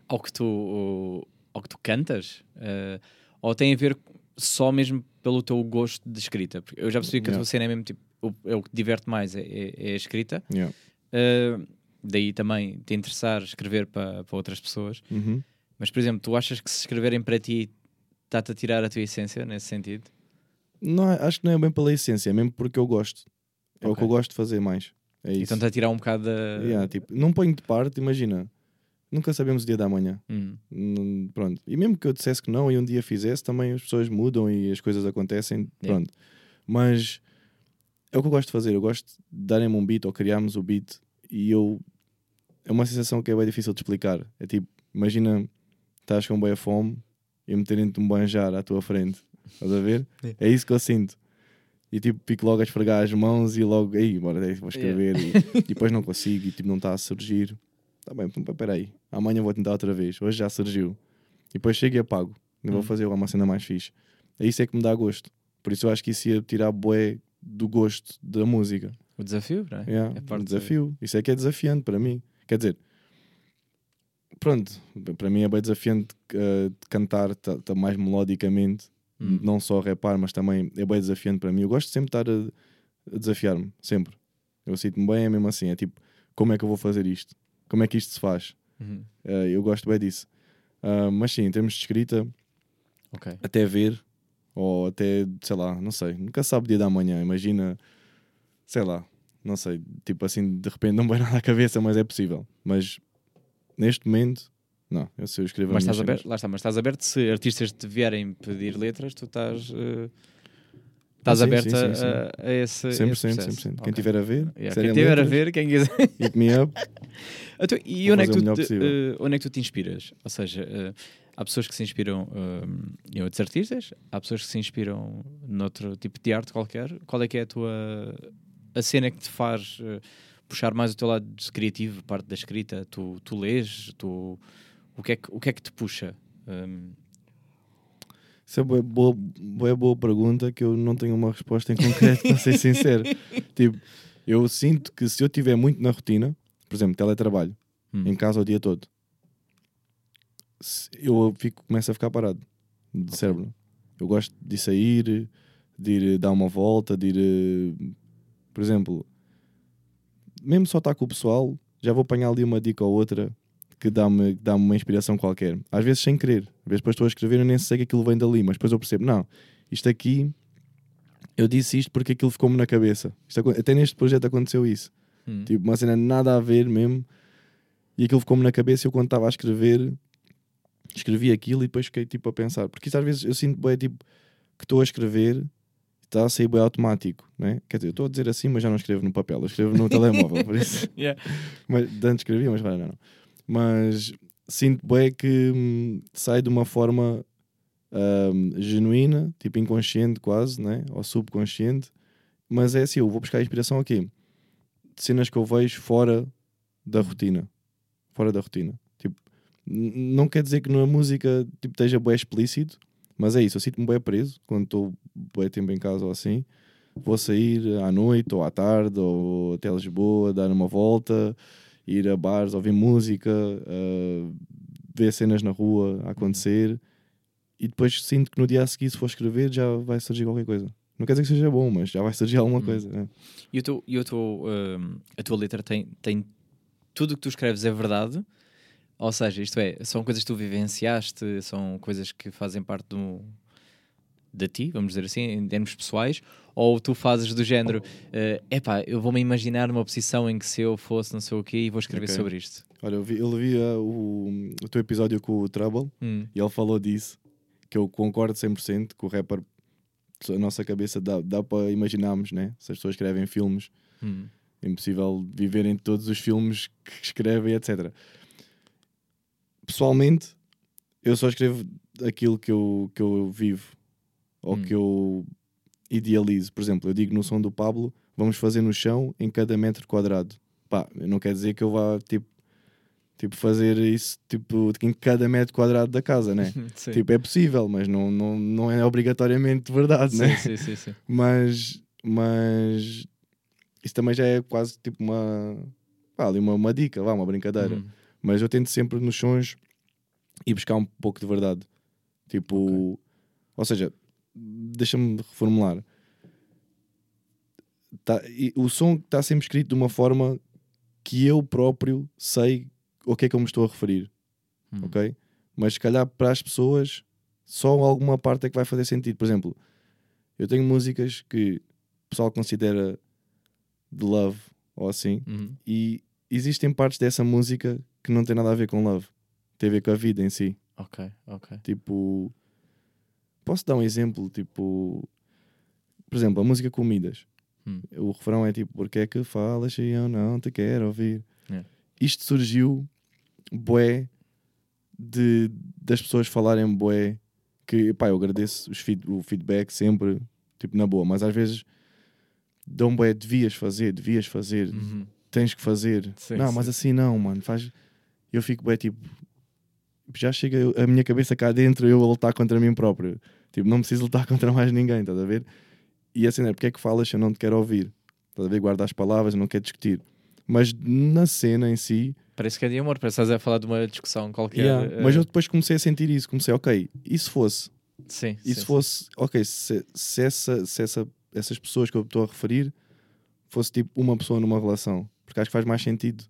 ao, que, tu, ao que tu cantas? Eh, ou tem a ver só mesmo pelo teu gosto de escrita? Porque eu já percebi que a tua cena é mesmo tipo, o, é o que te diverte mais, é, é- é a escrita. Yeah. Eh, daí também te interessar escrever para outras pessoas. Uhum. Mas, por exemplo, tu achas que se escreverem para ti está-te a tirar a tua essência nesse sentido? Não, é- acho que não é bem pela essência, é mesmo porque eu gosto. É o que eu gosto de fazer mais. É isso. Então está a tirar um bocado da. Yeah, tipo, não ponho de parte, imagina. Nunca sabemos o dia da manhã. Hum, Hum, Pronto. E mesmo que eu dissesse que não e um dia fizesse, também as pessoas mudam e as coisas acontecem. Yeah. Pronto. Mas é o que eu gosto de fazer. Eu gosto de darem-me um beat ou criarmos o beat e eu. É uma sensação que é bem difícil de explicar. É tipo, imagina, estás com boa fome e meterem-te um banjar à tua frente. Estás a ver? Yeah. É isso que eu sinto. E tipo, fico logo a esfregar as mãos e logo, aí, bora, vou escrever. E, e depois não consigo e tipo, não está a surgir. Tá bem, então, peraí. Amanhã vou tentar outra vez. Hoje já surgiu. E depois chego e apago. Não vou Hum. fazer uma cena mais fixe. É isso é que me dá gosto. Por isso eu acho que isso ia tirar bué do gosto da música. o desafio, não é? Yeah, É um parte desafio. Isso é que é desafiante para mim. Quer dizer, pronto, para mim é bem desafiante de cantar tá, tá mais melodicamente, Hum. não só repar, mas também é bem desafiante para mim. Eu gosto sempre de estar a, a desafiar-me, sempre. Eu sinto-me bem, é mesmo assim. É tipo, como é que eu vou fazer isto? Como é que isto se faz? Uhum. Eh, eu gosto bem disso. Ah, mas sim, em termos de escrita, Ok. até ver, ou até, sei lá, não sei, nunca sabe o dia da manhã, imagina, sei lá, não sei, tipo assim, de repente não vai nada à cabeça, mas é possível. Mas neste momento, não, eu sei, eu escrevo Mas as estás aberto, lá está, mas estás aberto se artistas te vierem pedir letras, tu estás. eh, Estás sim, aberto sim, a, sim, a- a esse. a esse 100%, processo. 100%. Quem Ok. estiver a ver, Yeah, Quem estiver a letras, ver, quem quiser. hit me up. Então, e onde é, que tu te, eh, onde é que tu te inspiras? Ou seja, eh, há pessoas que se inspiram eh, em outros artistas, há pessoas que se inspiram noutro tipo de arte qualquer. Qual é que é a tua a cena que te faz eh, puxar mais o teu lado criativo, parte da escrita? Tu, tu lês, tu o que é que o que é que te puxa? Um, Isso é boa, boa, boa, boa pergunta que eu não tenho uma resposta em concreto, para ser sincero. Tipo, eu sinto que se eu estiver muito na rotina, por exemplo, teletrabalho, hum, em casa o dia todo, eu fico, começo a ficar parado de cérebro. Eu gosto de sair, de ir dar uma volta, de ir, eh, por exemplo, mesmo só estar com o pessoal, já vou apanhar ali uma dica ou outra que dá-me dá uma inspiração qualquer. Às vezes sem querer, às vezes depois estou a escrever e eu nem sei que aquilo vem dali, mas depois eu percebo, não, isto aqui, eu disse isto porque aquilo ficou-me na cabeça. Isto até neste projeto aconteceu isso. hum, Tipo, uma cena nada a ver mesmo. E aquilo ficou-me na cabeça eu quando estava a escrever, escrevi aquilo e depois fiquei tipo a pensar. Porque isso às vezes eu sinto bem tipo que estou a escrever e está a sair bem automático, né? Quer dizer, eu estou a dizer assim, mas já não escrevo no papel, eu escrevo no telemóvel, por isso. Yeah. Mas antes escrevia, mas agora não. Mas sinto bem que hum, sai de uma forma hum, genuína, tipo inconsciente quase, né? Ou subconsciente. Mas é assim, eu vou buscar inspiração aqui. De cenas que eu vejo fora da rotina. Fora da rotina. Não quer dizer que na música tipo, esteja bem explícito, mas é isso. Eu sinto-me bem preso quando estou bem tempo em casa ou assim. Vou sair à noite ou à tarde ou até Lisboa, dar uma volta, ir a bares, ouvir música, uh, ver cenas na rua a acontecer. E depois sinto que no dia a seguir, se for escrever, já vai surgir qualquer coisa. Não quer dizer que seja bom, mas já vai surgir alguma Hum. coisa. né? E, o teu, e o teu, hum, a tua letra tem, tem tudo o que tu escreves é verdade? Ou seja, isto é, são coisas que tu vivenciaste, são coisas que fazem parte do, de ti, vamos dizer assim, em termos pessoais, ou tu fazes do género, é epá, eu vou-me imaginar numa posição em que se eu fosse não sei o quê e vou escrever Ok. sobre isto. Olha, eu vi, eu vi ah, o, o teu episódio com o Trouble Hum, e ele falou disso, que eu concordo 100% que o rapper, a nossa cabeça dá, dá para imaginarmos, né? Se as pessoas escrevem filmes, hum, é impossível viverem todos os filmes que escrevem, etc. Pessoalmente, eu só escrevo aquilo que eu, que eu vivo ou Hum. que eu idealizo. Por exemplo, eu digo no som do Pablo, vamos fazer no chão em cada metro quadrado. Pá, não quer dizer que eu vá tipo, tipo fazer isso tipo, em cada metro quadrado da casa, né? sim. tipo, é possível, mas não, não, não é obrigatoriamente verdade, né? sim, sim, sim, sim. mas mas isso também já é quase tipo uma pá, ali uma, uma dica, vá, uma brincadeira. Hum, Mas eu tento sempre nos sons ir buscar um pouco de verdade. Tipo, ou seja, deixa-me reformular. Tá, e o som está sempre escrito de uma forma que eu próprio sei o que é que eu me estou a referir, hum. ok? Mas se calhar para as pessoas só alguma parte é que vai fazer sentido. Por exemplo, eu tenho músicas que o pessoal considera de love ou assim, Uhum. e existem partes dessa música que não tem nada a ver com love, tem a ver com a vida em si. Ok, ok. Tipo, posso dar um exemplo? Tipo, por exemplo, a música Comidas. Hum. O refrão é tipo: Porque é que falas se eu não te quero ouvir? É. Isto surgiu, bué, de, das pessoas falarem bué. Que pá, eu agradeço os feed- o feedback sempre, tipo, na boa, mas às vezes dão bué, devias fazer, devias fazer, Uhum. tens que fazer. Sim, não, sim. mas assim não, mano. Faz... Eu fico bem tipo. Já chega a minha cabeça cá dentro eu a lutar contra mim próprio. Tipo, não preciso lutar contra mais ninguém, estás a ver? E assim, é porque é que falas se eu não te quero ouvir? Estás a ver? Guarda as palavras, eu não quero discutir. Mas na cena em si, Parece que é de amor, parece que estás a falar de uma discussão qualquer. yeah, eh, mas eu depois comecei a sentir isso. Comecei, ok, e se fosse? Sim, E sim, se fosse, ok, se, se, essa, se essa, essas pessoas que eu estou a referir fosse tipo uma pessoa numa relação, porque acho que faz mais sentido.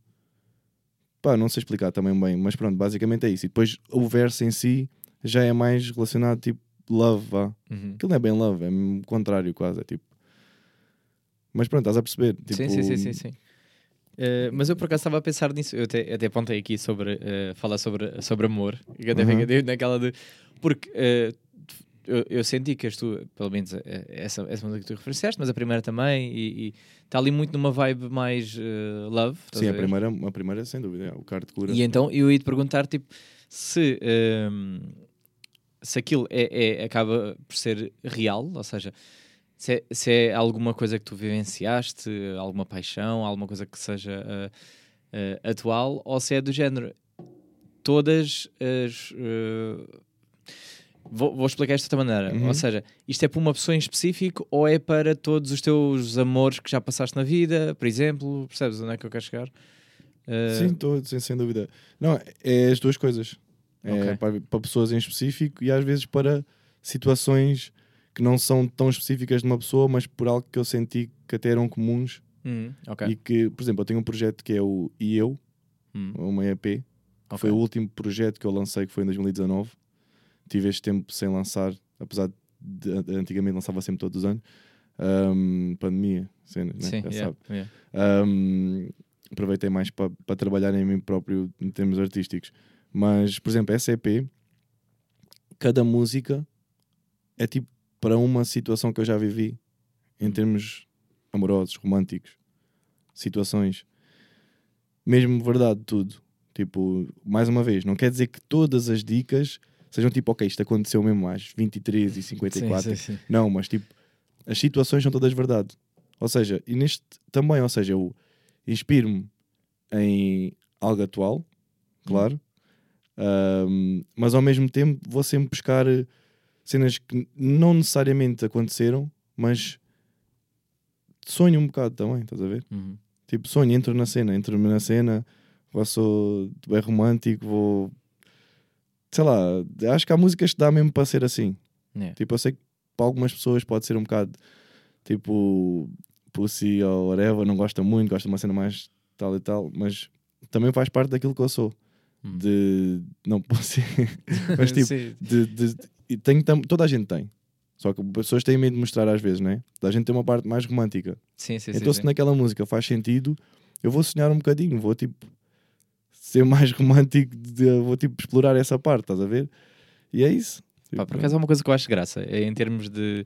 Pá, não sei explicar também bem, mas pronto, basicamente é isso. E depois o verso em si já é mais relacionado tipo love, vá. Uhum. Aquilo não é bem love, é o contrário quase, é tipo. Mas pronto, estás a perceber? Tipo, Sim, sim, sim, sim, sim. Eh, mas eu por acaso estava a pensar nisso, eu até, até apontei aqui sobre eh, falar sobre, sobre amor, eu até Uhum. naquela de. Porque eh, eu, eu senti que as tu, pelo menos eh, essa, essa música que tu referenciaste, mas a primeira também, e está ali muito numa vibe mais eh, love. Sim, a a primeira, a primeira sem dúvida, é o card cura. E então eu ia te perguntar tipo, se, ehm, se aquilo é, é- acaba por ser real, ou seja, se é, se é alguma coisa que tu vivenciaste, alguma paixão, alguma coisa que seja eh, eh, atual, ou se é do género todas as. eh, Vou, vou explicar isto de outra maneira. Uhum. Ou seja, isto é para uma pessoa em específico ou é para todos os teus amores que já passaste na vida, por exemplo? Percebes onde é que eu quero chegar? Eh, Sim, estou sem, sem dúvida. Não, é as duas coisas. É Ok. para, para pessoas em específico e às vezes para situações que não são tão específicas de uma pessoa, mas por algo que eu senti que até eram comuns Hum, ok. e que, por exemplo, eu tenho um projeto que é o E Eu, Hum, uma EP, que ok. foi o último projeto que eu lancei, que foi em 2019. Tive este tempo sem lançar, apesar de, antigamente lançava sempre todos os anos. Ahm, pandemia, cenas, né? Sim, já yeah, sabe. yeah. Um, aproveitei mais para trabalhar em mim próprio em termos artísticos. Mas, por exemplo, essa EP, cada música é tipo para uma situação que eu já vivi em termos amorosos, românticos, situações. Mesmo verdade, tudo. Tipo, mais uma vez, não quer dizer que todas as dicas sejam tipo, ok, isto aconteceu mesmo às 23 e 54 Sim, sim, sim. não, mas tipo, as situações são todas verdade. Ou seja, e neste também, ou seja, eu inspiro-me em algo atual, claro, ahm, mas ao mesmo tempo vou sempre buscar cenas que não necessariamente aconteceram, mas sonho um bocado também, estás a ver? Uhum. Tipo, sonho, entro na cena, entro na cena, sou bem romântico, vou. Sei lá, acho que há músicas que dá mesmo para ser assim. Yeah. Tipo, eu sei que para algumas pessoas pode ser um bocado tipo pussy ou whatever, não gosta muito, gosta de uma cena mais tal e tal, mas também faz parte daquilo que eu sou. Hum. De não pussy, mas tipo, Sim. de, de- e tenho tam- toda a gente tem. Só que as pessoas têm medo de mostrar às vezes, né? Da gente tem uma parte mais romântica. Sim, sim, então, sim. se naquela música faz sentido, eu vou sonhar um bocadinho, vou tipo ser mais romântico, de- vou tipo explorar essa parte, estás a ver? E é isso. Pá, Tipo, por acaso é uma coisa que eu acho graça, é em termos de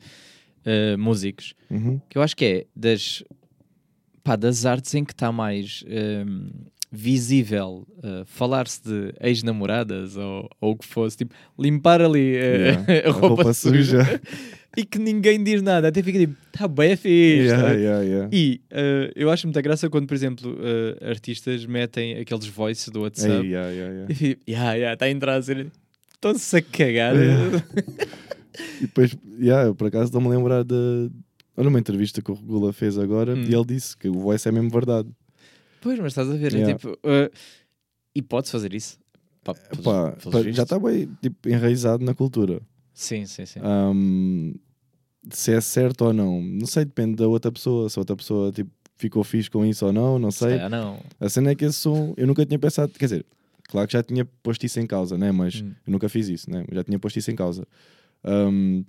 eh, músicos, uhum. que eu acho que é das, pá, das artes em que está mais ehm, visível eh, falar-se de ex-namoradas ou, ou o que fosse, tipo, limpar ali eh, Yeah, a roupa, suja, e que ninguém diz nada, até fica tipo, tá bem é fixe. Yeah, tá?" yeah, yeah. E eh, eu acho muita graça quando, por exemplo, eh, artistas metem aqueles voices do WhatsApp yeah, yeah, yeah. e fico, yeah, yeah, está a entrar a ser. Estão-se a cagar. Yeah. E depois, yeah, eu por acaso estou-me a lembrar de. Olha uma entrevista que o Regula fez agora Hum. e ele disse que o voice é mesmo verdade. Pois, mas estás a ver, é Yeah. tipo. eh, e podes fazer isso? Pá, pelos- Pá, pelos já está bem tipo, enraizado na cultura. Sim, sim, sim. Ahm, se é certo ou não, não sei, depende da outra pessoa. Se a outra pessoa tipo, ficou fixe com isso ou não, não Se sei. calhar não. A cena é que esse som, eu nunca tinha pensado, quer dizer, claro que já tinha posto isso em causa, né? mas Hum. eu nunca fiz isso, né? já tinha posto isso em causa. Ahm,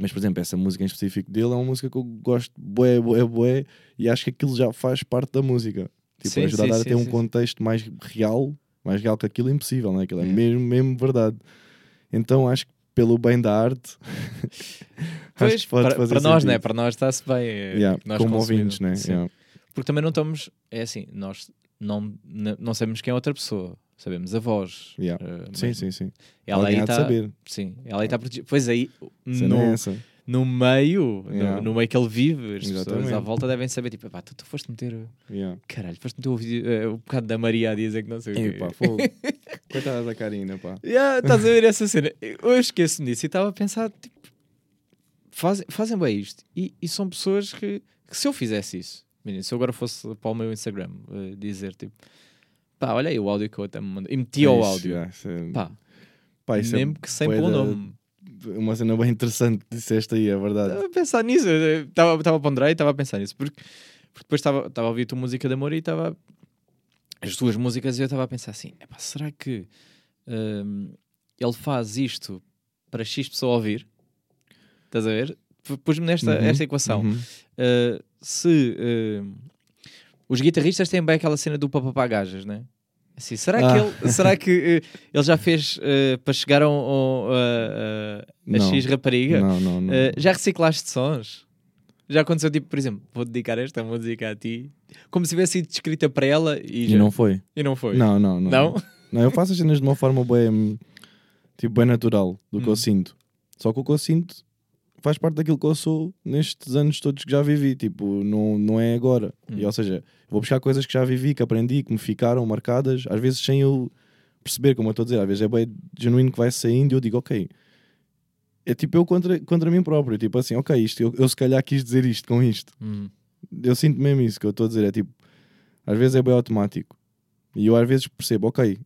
mas, por exemplo, essa música em específico dele é uma música que eu gosto bué, bué, bué, e acho que aquilo já faz parte da música. Tipo, Sim, ajudar sim, a sim, ter um contexto mais real, mais real que aquilo é impossível, né? aquilo é É. mesmo, mesmo verdade. Então acho que pelo bem da arte, Pois, para, para nós, né? Para nós está-se bem. é, Yeah, nós como ouvintes, né? Yeah. Porque também não estamos. É assim, nós não, não sabemos quem é outra pessoa. Sabemos a voz. Yeah. eh, Sim, sim, sim. Ela Alguém aí está. saber. Sim, ela aí está protegida. Pois aí, Cena no, é no meio, no- no, meio que ele vive, as pessoas Exatamente. à volta devem saber, tipo, pá, tu, tu foste meter, caralho, foste meter o, vídeo, eh, o bocado da Maria a dizer que não sei o quê. pá, fogo. Coitada da Karina, pá. Yeah, estás a ver essa cena? Eu esqueço-me disso e estava a pensar, tipo, fazem, fazem bem isto. E, e são pessoas que, que se eu fizesse isso, menino, se eu agora fosse para o meu Instagram eh, dizer, tipo, pá, olha aí o áudio que eu até me mandei, e metia o Isso, áudio, yeah, isso é- pá, pá, isso é mesmo que sem pôr o nome. uma cena bem interessante que disseste aí, é verdade. Estava a pensar nisso, estava estava a ponderar e estava a pensar nisso, porque, porque depois estava estava a ouvir a tua música de amor e estava as tuas músicas e eu estava a pensar assim: "Epá, será que hum, ele faz isto para X pessoa ouvir? Estás a ver? Pus-me nesta Uhum, esta equação. uhum. Uh, se hum, os guitarristas têm bem aquela cena do papapá gajas, né? Assim, será Ah. que, ele, será que uh, ele já fez uh, para chegar a- a- a Não. X rapariga? Não, não, não. Uh, já reciclaste sons? Já aconteceu, tipo, por exemplo, vou dedicar esta música a ti, como se tivesse sido escrita para ela e, e já- não foi. e não foi. Não, não, não. Não? Não, eu faço as cenas de uma forma bem, tipo, bem natural do que Hum. eu sinto. Só que o que eu sinto faz parte daquilo que eu sou nestes anos todos que já vivi. Tipo, não, não é agora. Hum. E, ou seja, vou buscar coisas que já vivi, que aprendi, que me ficaram marcadas, às vezes sem eu perceber, como eu estou a dizer, às vezes é bem genuíno que vai saindo e eu digo, ok. É tipo eu contra, contra mim próprio, tipo assim, ok, isto, eu, eu se calhar quis dizer isto com isto. Hum. Eu sinto mesmo isso que eu estou a dizer, é tipo, às vezes é bem automático. E eu às vezes percebo, ok,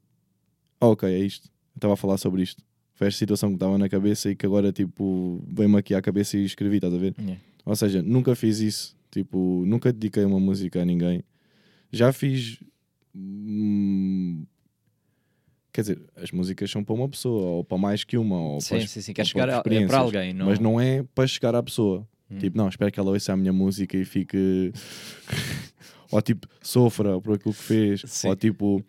ah, ok, é isto. Eu estava a falar sobre isto. Foi esta situação que estava na cabeça e que agora, tipo, veio-me aqui à cabeça e escrevi, estás a ver? Yeah. Ou seja, nunca fiz isso. Tipo, nunca dediquei uma música a ninguém. Já fiz. hum, quer dizer, as músicas são para uma pessoa, ou para mais que uma, ou Sim, para, sim, sim. Quer chegar a, é para alguém, não? Mas não é para chegar à pessoa. Hum. Tipo, não, espero que ela ouça a minha música e fique. ou tipo, sofra por aquilo que fez. Sim. Ou tipo.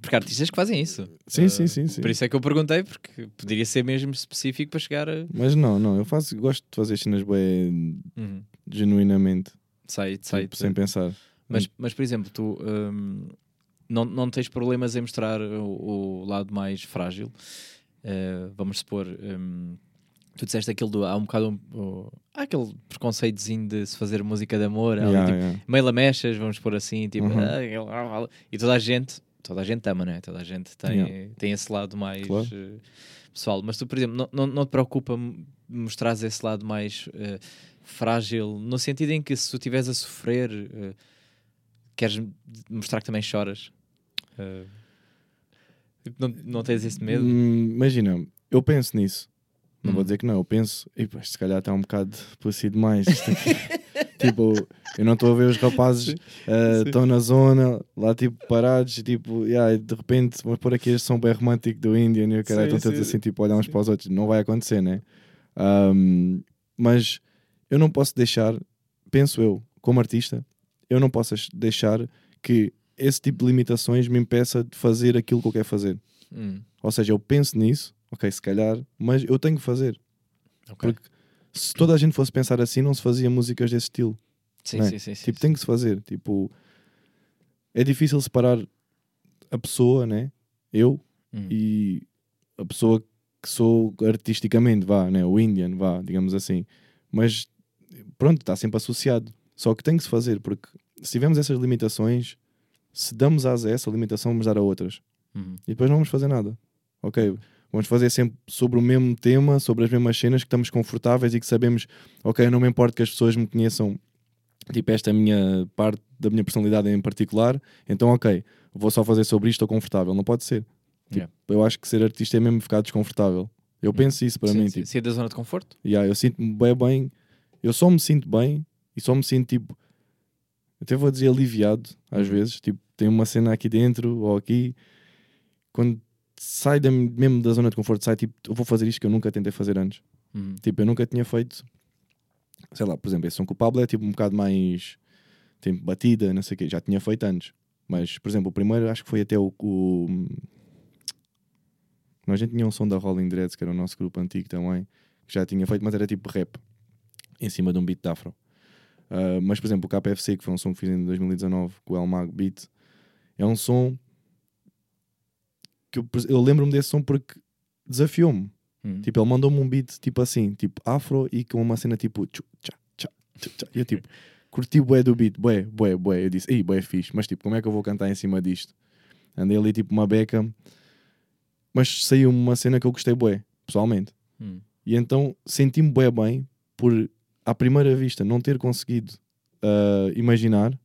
Porque há artistas que fazem isso. Sim, Uh, sim, sim, sim. Por isso é que eu perguntei, porque poderia ser mesmo específico para chegar a. Mas não, não, eu faço, gosto de fazer cenas bem Uhum. genuinamente, Sei, sei. tipo, sem pensar. Mas, mas, por exemplo, tu hum, não, não tens problemas em mostrar o, o lado mais frágil. Uh, vamos supor, hum, tu disseste aquilo do. Há um bocado. um- há aquele preconceitozinho de se fazer música de amor, ali, Yeah, tipo, yeah. meio lamechas, vamos pôr assim, tipo. Uhum. "Ah, ah, ah", e toda a gente. Toda a gente ama, né? Toda a gente tem, Yeah. tem esse lado mais Claro. uh, pessoal. Mas tu, por exemplo, não, não, não te preocupa mostrar esse lado mais uh, frágil, no sentido em que se tu estiveres a sofrer, uh, queres mostrar que também choras? Não, não tens esse medo? Hum, imagina, eu penso nisso. Não Hum. vou dizer que não, eu penso, e se calhar está um bocado pussy demais. isto aqui." tipo, eu não estou a ver os rapazes ah, Sim. estão na zona, lá tipo parados, tipo, yeah, de repente vamos pôr aqui este som bem romântico do Indian e o cara estão todos sim. assim, tipo, olhar uns para os outros. Não vai acontecer, né? Ahm, mas eu não posso deixar, penso eu, como artista, eu não posso deixar que esse tipo de limitações me impeça de fazer aquilo que eu quero fazer. Hum, Ou seja, eu penso nisso, ok, se calhar, mas eu tenho que fazer. ok. Porque se toda a gente fosse pensar assim, não se fazia músicas desse estilo. Sim, é? sim, sim, sim, tipo, sim. tem que se fazer. Tipo, é difícil separar a pessoa, né? Eu Hum. e a pessoa que sou artisticamente, vá, né? O Indian, vá, digamos assim. Mas pronto, está sempre associado. Só que tem que se fazer, porque se tivermos essas limitações, se damos asa a essa limitação, vamos dar a outras. Hum. E depois não vamos fazer nada. Ok, vamos fazer sempre sobre o mesmo tema, sobre as mesmas cenas que estamos confortáveis e que sabemos, ok, não me importa que as pessoas me conheçam, tipo, esta é minha parte da minha personalidade em particular, então ok, vou só fazer sobre isto, estou confortável. Não pode ser. Tipo, Yeah. Eu acho que ser artista é mesmo ficar desconfortável. Eu penso isso para Sim, mim, sim. tipo, Sair da zona de conforto? Yeah, eu sinto-me bem, bem. Eu só me sinto bem e só me sinto tipo. Até vou dizer aliviado, às Uhum. vezes. Tipo, tem uma cena aqui dentro ou aqui. Quando sai da, mesmo da zona de conforto, sai tipo, eu vou fazer isto que eu nunca tentei fazer antes. Hum. Tipo, eu nunca tinha feito. Sei lá, por exemplo, esse som culpável é tipo um bocado mais. Tem batida, não sei o quê. Já tinha feito antes. Mas, por exemplo, o primeiro acho que foi até o. o nós a gente tinha um som da Rolling Dreads, que era o nosso grupo antigo também, que já tinha feito, mas era tipo rap, em cima de um beat de afro. Ah, mas, por exemplo, o KPFC, que foi um som que fiz em 2019 com o El Mag Beat, é um som que eu, eu lembro-me desse som porque desafiou-me. Hum. Tipo, ele mandou-me um beat tipo assim, tipo afro e com uma cena tipo tchá, tchá, tchá. E eu tipo, curti bué do beat, bué, bué, bué. Eu disse, ei, bué fixe, mas tipo, como é que eu vou cantar em cima disto? Andei ali tipo uma beca, mas saiu uma cena que eu gostei bué, pessoalmente. Hum. E então senti-me bué bem por, à primeira vista, não ter conseguido ah, imaginar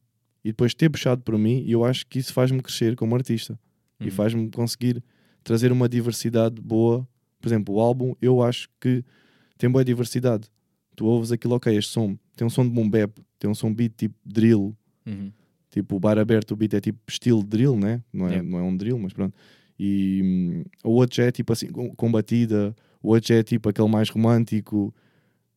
e depois ter puxado por mim. E eu acho que isso faz-me crescer como artista e Hum. faz-me conseguir trazer uma diversidade boa. Por exemplo, o álbum eu acho que tem boa diversidade. Tu ouves aquilo, ok, este som tem um som de boom bap, tem um som beat tipo drill, Uhum. tipo o bar aberto, o beat é tipo estilo drill, né? Não é, Yeah. não é um drill, mas pronto. E hum, o outro já é tipo assim, com, com batida, o outro já é tipo aquele mais romântico,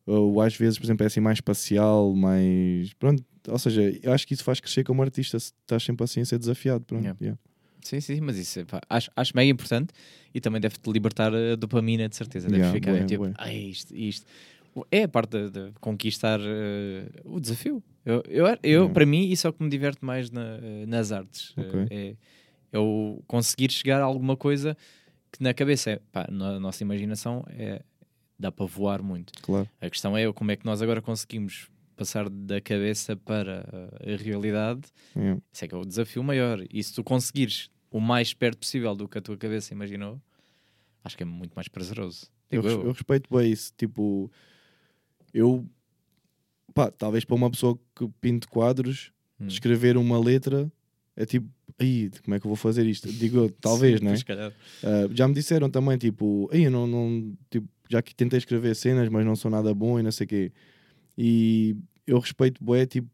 ou às vezes, por exemplo, é assim mais espacial, mais. Pronto, ou seja, eu acho que isso faz crescer como artista se estás sempre assim a ser desafiado. Pronto, Yeah. yeah. Sim, sim, mas isso é, pá, acho, acho mega importante e também deve-te libertar a dopamina, de certeza. Deve Yeah, ficar bué, tipo, bué. ah, isto, isto. É a parte de, de conquistar eh, o desafio. Eu, eu, eu Yeah. Para mim, isso é o que me diverte mais na- nas artes. Ok. Eh, É, é o conseguir chegar a alguma coisa que na cabeça, é, pá, na nossa imaginação, é, dá para voar muito. Claro. A questão é como é que nós agora conseguimos passar da cabeça para a realidade Yeah. isso é que é o desafio maior. E se tu conseguires o mais perto possível do que a tua cabeça imaginou, acho que é muito mais prazeroso. Eu, Digo eu. eu respeito bem isso. Tipo, eu, pá, talvez para uma pessoa que pinto quadros, Hum. escrever uma letra é tipo, aí, como é que eu vou fazer isto? Digo talvez, Sim, né? Ah, já me disseram também, tipo, aí não, não tipo, já que tentei escrever cenas, mas não sou nada bom e não sei o quê. E eu respeito bué, tipo,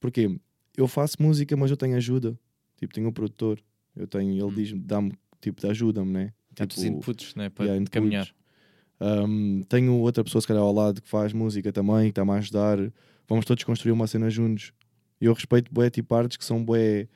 porque eu faço música, mas eu tenho ajuda. Tipo, tenho um produtor, eu tenho, ele Hum. diz dá-me, tipo, ajuda-me, né? Tantos Tipo, inputs né, para yeah, caminhar. Um, tenho outra pessoa, se calhar, ao lado que faz música também, que está-me a ajudar. Vamos todos construir uma cena juntos. E eu respeito bué, tipo, artes que são bué,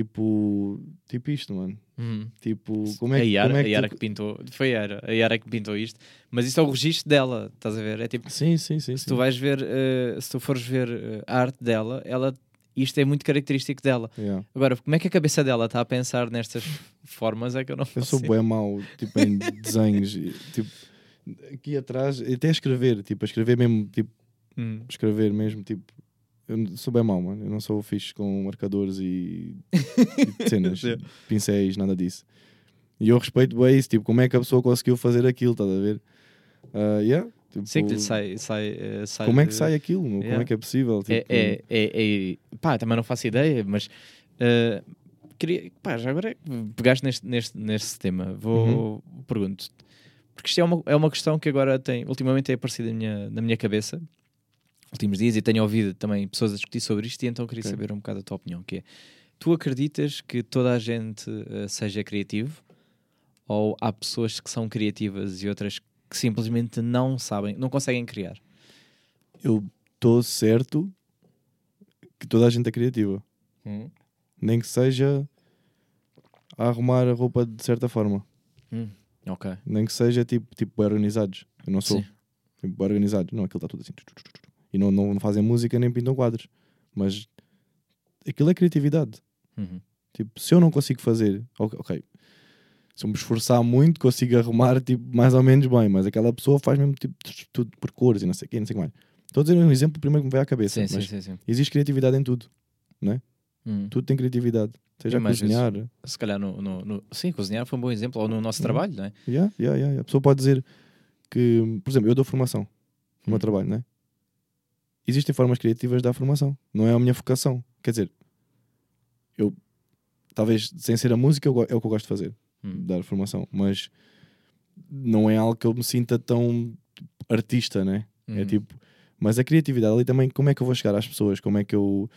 tipo, tipo isto, mano. Uhum. Tipo, como é, a que- Yara, como é a que Yara tu- que pintou, foi a Yara, a Yara que pintou isto, mas isso é o registro dela, estás a ver? É tipo, Sim, sim, sim. se sim. tu vais ver, eh, se tu fores ver eh, a arte dela, ela, isto é muito característico dela. Yeah. Agora, como é que a cabeça dela está a pensar nestas formas é que eu não Eu sou bué mau, tipo, em desenhos. Tipo, aqui atrás, até escrever, tipo, a escrever mesmo, tipo, Hum. escrever mesmo, tipo, eu sou bem mau, mano. Eu não sou fixe com marcadores e, e cenas, pincéis, nada disso. E eu respeito bem isso, tipo, como é que a pessoa conseguiu fazer aquilo, estás a ver? Ah, yeah, tipo, Sim, que sai, sai, eh, sai como é que sai aquilo? meu? Como Yeah. é que é possível? É, Tipo, é, é, é- pá, também não faço ideia, mas eh, queria, pá, já agora é pegaste neste, neste, neste tema, vou Uhum. pergunto porque isto é uma, é uma questão que agora tem, ultimamente tem aparecido na minha, na minha cabeça, últimos dias, e tenho ouvido também pessoas a discutir sobre isto, e então queria Ok. saber um bocado a tua opinião, que é, tu acreditas que toda a gente eh, seja criativo, ou há pessoas que são criativas e outras que simplesmente não sabem, não conseguem criar? eu estou certo que toda a gente é criativa. Hum. Nem que seja a arrumar a roupa de certa forma. Ok. Nem que seja tipo, tipo organizados. Eu não sou. Sim. Tipo, bem organizados. Não, aquilo está tudo assim. E não, não fazem música nem pintam quadros. Mas aquilo é criatividade. Uhum. Tipo, se eu não consigo fazer, ok, ok. se eu me esforçar muito, consigo arrumar tipo, mais ou menos bem, mas aquela pessoa faz mesmo tipo, tudo por cores e não sei o quê, não sei o que mais. Estou a dizer um exemplo primeiro que me veio à cabeça, Sim, sim, sim, sim. existe criatividade em tudo. Hum. Tudo tem criatividade. Seja a mais vezes- cozinhar. Se calhar no, no, no- Sim, cozinhar foi um bom exemplo, ou no nosso Uhum. trabalho, não é? Yeah, yeah, yeah, yeah. A pessoa pode dizer que, por exemplo, eu dou formação no meu Hum. trabalho, né? Existem formas criativas de dar formação, não é a minha focação. Quer dizer, eu talvez sem ser a música é o que eu gosto de fazer, Hum. dar formação, mas não é algo que eu me sinta tão artista, né? É Uhum. tipo, mas a criatividade ali também, como é que eu vou chegar às pessoas? Como é que eu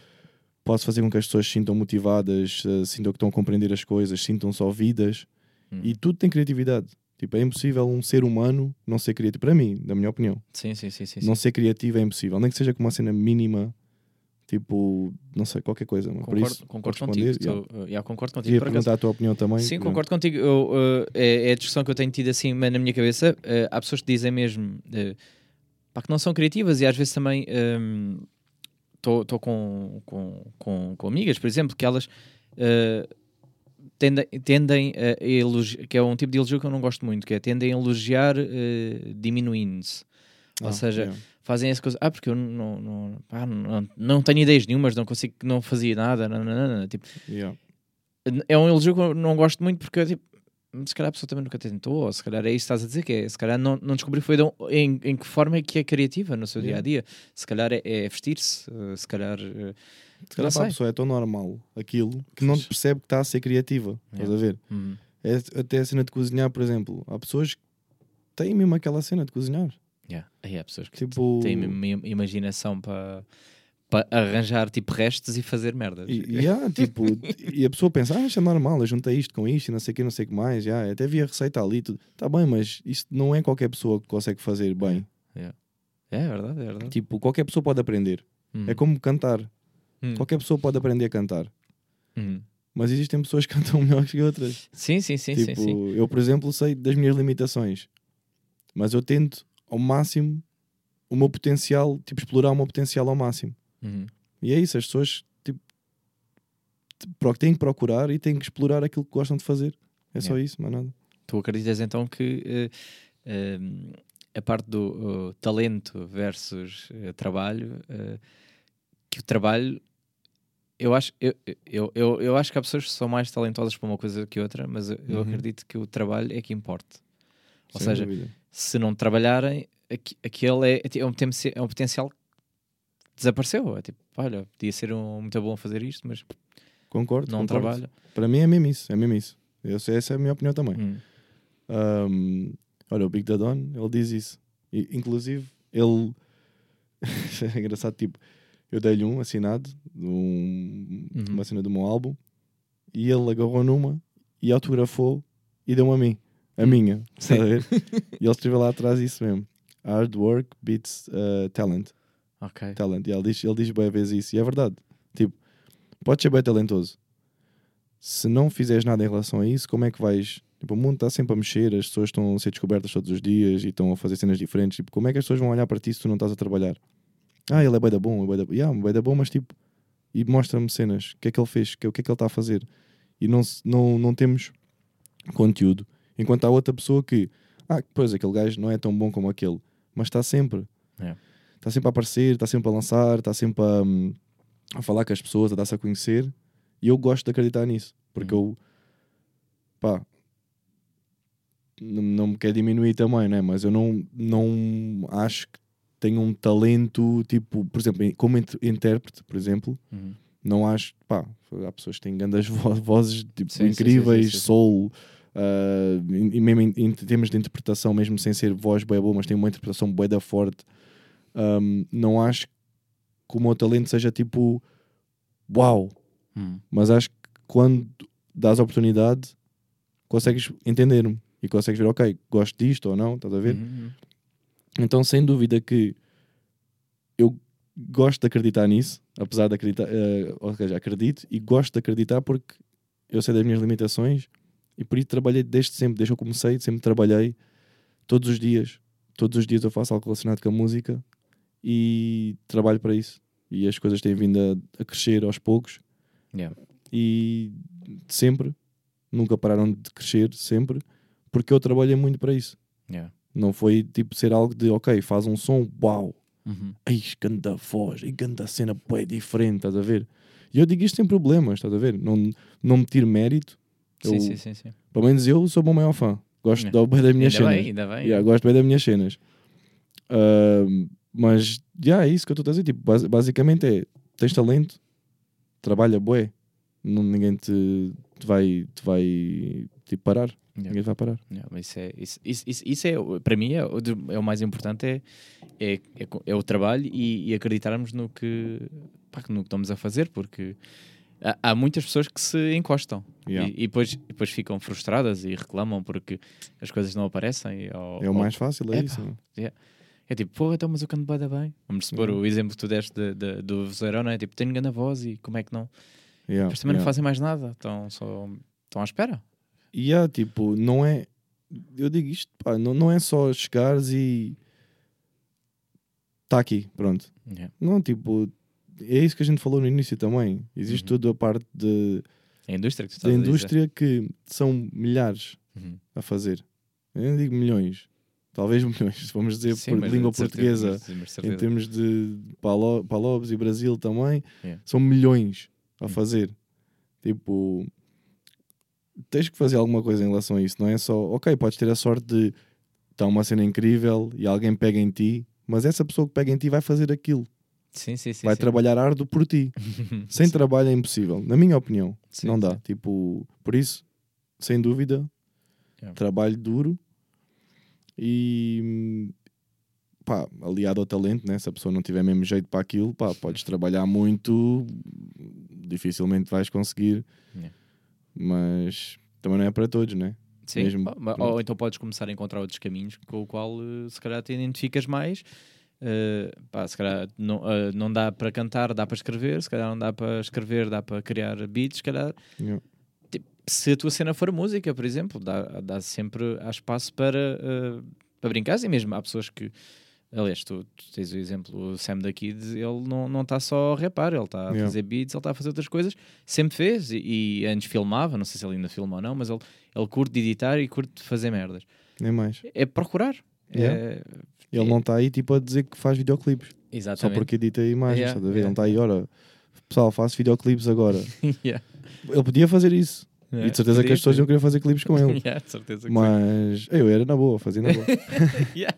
posso fazer com que as pessoas se sintam motivadas, eh, sintam que estão a compreender as coisas, sintam-se ouvidas? Hum. E tudo tem criatividade. Tipo, é impossível um ser humano não ser criativo. Para mim, na minha opinião, Sim, sim, sim, sim. não sim. ser criativo é impossível. Nem que seja com uma cena mínima, tipo, não sei, qualquer coisa. mas Por Concordo, isso, concordo contigo. responder, yeah. Uh, yeah, concordo contigo. Acaso. perguntar a tua opinião também. Sim, Pronto. concordo contigo. Eu, uh, é, é a discussão que eu tenho tido assim na minha cabeça. Uh, há pessoas que dizem mesmo uh, pá, que não são criativas e às vezes também estou com, com, com, com amigas, por exemplo, que elas uh, tendem, tendem a elogiar, que é um tipo de elogio que eu não gosto muito, que é tendem a elogiar uh, diminuindo-se. Ou Ah, seja, yeah. fazem essa coisa, ah, porque eu não, não, pá, não, não tenho ideias nenhumas, não consigo, não fazia nada, não, não, não, não. Tipo, Yeah. é um elogio que eu não gosto muito porque tipo, se calhar a pessoa também nunca tentou, ou se calhar é isso que estás a dizer, que é, se calhar não, não descobriu foi de um- em, em que forma é que é criativa no seu dia a dia. Se calhar é, é vestir-se, se calhar. eh, Se calhar para a pessoa é tão normal aquilo que não percebe que está a ser criativa. Estás Yeah. a ver? hum, É até a cena de cozinhar, por exemplo. Há pessoas que têm mesmo aquela cena de cozinhar. yeah. Aí há pessoas que Tipo, têm mesmo im- imaginação para para arranjar tipo restos e fazer merdas. E, há, tipo, e a pessoa pensa, ah, isto é normal, eu juntei isto com isto e não sei o que, não sei o que mais, já, até vi a receita ali, tudo. Tá bem, mas isto não é qualquer pessoa que consegue fazer bem. É verdade, é verdade. Tipo, qualquer pessoa pode aprender. Hum, É como cantar. Hum, Qualquer pessoa pode aprender a cantar. hum. Mas existem pessoas que cantam melhor que outras. Sim, sim, sim, tipo, sim, sim. eu, por exemplo, sei das minhas limitações. Mas eu tento ao máximo o meu potencial, tipo, explorar o meu potencial ao máximo. Uhum. E é isso, as pessoas tipo, têm que procurar e têm que explorar aquilo que gostam de fazer. É só isso, mais nada. Tu acreditas então que eh, eh, a parte do uh, talento versus eh, trabalho, eh, que o trabalho, eu acho, eu, eu, eu, eu acho que há pessoas que são mais talentosas para uma coisa que outra, mas eu, eu Uhum. acredito que o trabalho é que importa. Ou Sem seja, dúvida. se não trabalharem, aqui- aquele é, é, um, é um potencial que desapareceu. É tipo, olha, podia ser um, muito bom fazer isto, mas concordo. não concordo. trabalha. Para mim é mesmo isso, é mesmo isso. Eu sei, essa é a minha opinião também. Hum. Um, olha, o Big Dadon, ele diz isso. E, inclusive, ele. é engraçado, tipo, eu dei-lhe um assinado, um, Uhum. uma cena do meu álbum, e ele agarrou numa e autografou e deu-me a mim, a minha. Hum. Sim. Estás a ver? e ele escreveu lá atrás isso mesmo: Hard work beats uh, talent. Ok. talent. E ele diz, ele diz bem vezes isso. E é verdade. Tipo, podes ser bem talentoso. Se não fizeres nada em relação a isso, como é que vais? Tipo, o mundo está sempre a mexer, as pessoas estão a ser descobertas todos os dias e estão a fazer cenas diferentes. Tipo, como é que as pessoas vão olhar para ti se tu não estás a trabalhar? Ah, ele é bem da bom, é bem da yeah, bem da bom, mas tipo, e mostra-me cenas, o que é que ele fez, o que é que ele está a fazer. E não, não, não temos conteúdo. Enquanto há outra pessoa que, ah, pois aquele gajo não é tão bom como aquele, mas está sempre É. está sempre a aparecer, está sempre a lançar, está sempre a, hum, a falar com as pessoas, a dar-se a conhecer. E eu gosto de acreditar nisso, porque eu, pá, não, não me quer diminuir também, né? mas eu não, não acho que tenho um talento, tipo, por exemplo, em- como int- intérprete, por exemplo, Uhum. não acho, pá, há pessoas que têm grandes vo- vozes tipo, Sim, incríveis, sim, sim, sim. soul, ah, e mesmo em, em termos de interpretação, mesmo sem ser voz bem boa, mas tem uma interpretação bué da forte, ahm, não acho que o meu talento seja tipo, uau, Hum. mas acho que quando dás oportunidade, consegues entender-me e consegues ver, ok, gosto disto ou não, estás a ver? Uhum. Então, sem dúvida que eu gosto de acreditar nisso, apesar de acreditar, eh, ou seja, acredito e gosto de acreditar porque eu sei das minhas limitações e por isso trabalhei desde sempre, desde que eu comecei, sempre trabalhei todos os dias. Todos os dias eu faço algo relacionado com a música e trabalho para isso. E as coisas têm vindo a, a crescer aos poucos Yeah. e sempre, nunca pararam de crescer, sempre, porque eu trabalhei muito para isso. Yeah. Não foi tipo ser algo de ok, faz um som, uau, Uhum. ai, canta voz, e canta cena, pô, é diferente, estás a ver? E eu digo isto sem problemas, estás a ver? Não, não me tiro mérito. Sim, Eu- sim, sim, sim. Pelo menos eu sou o meu maior fã. Gosto Yeah. de bem das minhas Ainda cenas. bem, ainda bem. Yeah, gosto bem das minhas cenas. Ahm, mas já é isso que eu estou a dizer. Tipo, basi- basicamente é: tens talento, trabalha, bué. Não, ninguém te, te vai, te vai tipo, parar. Yeah. Ninguém vai parar. Yeah, isso, é, isso, isso, isso- é, o- para mim, é, o é o mais importante: é, é, é, é o trabalho e, e acreditarmos no que, pá, no que estamos a fazer, porque há, há muitas pessoas que se encostam Yeah. e, e depois, depois ficam frustradas e reclamam porque as coisas não aparecem. Ou, É o mais fácil, é isso. não? É tipo, pô, então, mas eu canto bué da bem. Vamos supor o exemplo que tu deste de, de- do vozeirão, não é? Tipo, tenho grande voz e como é que não? Yeah, Mas também não yeah. fazem mais nada, estão só estão à espera. E yeah, tipo, não é. Eu digo isto, pá, não, não é só chegares e. Está aqui, pronto. Yeah. Não, tipo, é isso que a gente falou no início também. Existe Uhum. toda a parte de, É a indústria que tu da estás a dizer. indústria que são milhares Uhum. a fazer. Eu não digo milhões, talvez milhões, vamos dizer Sim, por língua certeza, portuguesa, de em certeza. termos de Palo- Palobes e Brasil também, Yeah. são milhões a Hum. fazer. Tipo, tens que fazer alguma coisa em relação a isso, não é só, ok, podes ter a sorte de estar uma cena incrível e alguém pega em ti, mas essa pessoa que pega em ti vai fazer aquilo, Sim, sim, sim. vai sim. trabalhar árduo por ti. Sem Sim. trabalho é impossível, na minha opinião. Sim, não dá. Tipo, por isso, sem dúvida, Yeah. trabalho duro e pá, aliado ao talento, né? se a pessoa não tiver mesmo jeito para aquilo, pá, podes trabalhar muito, dificilmente vais conseguir, Yeah. Mas também não é para todos, né? Sim, mesmo, pronto. ou então podes começar a encontrar outros caminhos com o qual eh, se calhar te identificas mais. Eh, pá, se calhar não, eh, não dá para cantar, dá para escrever, se calhar não dá para escrever, dá para criar beats, se calhar Yeah. tipo, se a tua cena for música, por exemplo, dá, dá sempre há espaço para, eh, para brincar e mesmo há pessoas que aliás, tu, tu tens o exemplo, o Sam da Kids, ele não não está só a rapar, ele está a Yeah. fazer beats, ele está a fazer outras coisas, sempre fez e, e antes filmava, não sei se ele ainda filma ou não, mas ele, ele curte de editar e curte de fazer merdas. Nem mais. É procurar. Yeah. É, Ele não está aí tipo a dizer que faz videoclipes, só exatamente. porque edita imagens, Yeah, Ele está aí, ora, pessoal, faço videoclipes agora. Yeah. Ele podia fazer isso. É, E de certeza que as pessoas ser. iam querer fazer clipes com ele. Yeah, Mas eu era na boa, fazia na boa. sim. Yeah.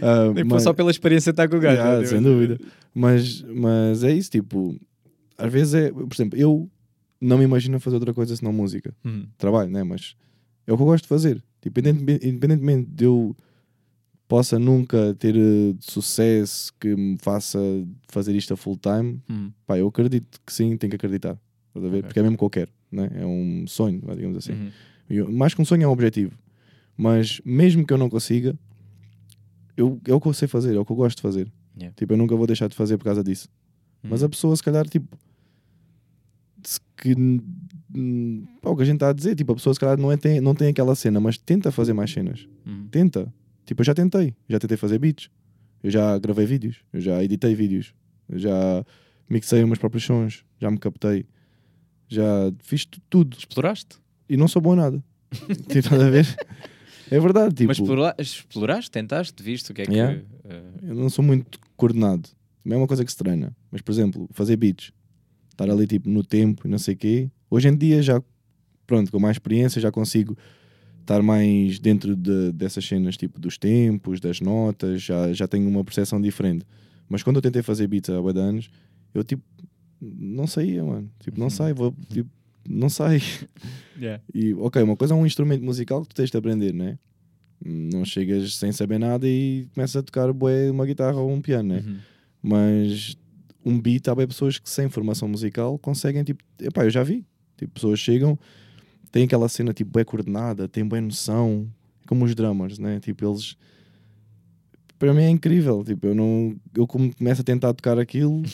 Ah, Nem mas- só pela experiência estar com o gajo. Yeah, sem dúvida. Mas, mas é isso, tipo, às vezes é, por exemplo, eu não me imagino fazer outra coisa senão música. Hum. Trabalho, né? Mas é o que eu gosto de fazer. Tipo, independentemente, independentemente de eu possa nunca ter eh, sucesso que me faça fazer isto a full time, Hum. pá, eu acredito que sim, tenho que acreditar. Estás a ver? Ok. Porque é mesmo que eu quero, né? É um sonho, digamos assim. Uhum. Eu- mais que um sonho é um objetivo. Mas mesmo que eu não consiga, eu, é o que eu sei fazer, é o que eu gosto de fazer. Yeah. Tipo, eu nunca vou deixar de fazer por causa disso. Mas Uhum. a pessoa, se calhar, tipo, que, pá, o que a gente está a dizer, tipo, a pessoa, se calhar, não, é, tem, não tem aquela cena, mas tenta fazer mais cenas. Uhum. Tenta. Tipo, eu já tentei. Já tentei fazer beats. Eu já gravei vídeos. Eu já editei vídeos. Eu já mixei os meus próprios sons. Já me captei. Já fiz tu- tudo. Exploraste. E não sou bom em nada. tipo, estás a ver? É verdade, tipo, Mas explora- exploraste, tentaste, viste o que é que. Yeah. eh, eu não sou muito coordenado. Também é uma coisa que se treina. Mas, por exemplo, fazer beats, estar ali tipo no tempo e não sei o quê. Hoje em dia já, pronto, com mais experiência já consigo estar mais dentro de, dessas cenas, tipo dos tempos, das notas, já, já tenho uma percepção diferente. Mas quando eu tentei fazer beats há anos, eu tipo, não saía, mano. Tipo, não Uhum. sai, vou, tipo, não sai. yeah. E, ok, uma coisa é um instrumento musical que tu tens de aprender, né? Não chegas sem saber nada e começas a tocar bué, uma guitarra ou um piano, né? Uhum. Mas um beat, há bem pessoas que sem formação musical conseguem, tipo, epá, eu já vi. Tipo, pessoas chegam, têm aquela cena, tipo, bem coordenada, têm bem noção, como os drummers, né? Tipo, eles para mim é incrível. Tipo, eu não. Eu como começo a tentar tocar aquilo.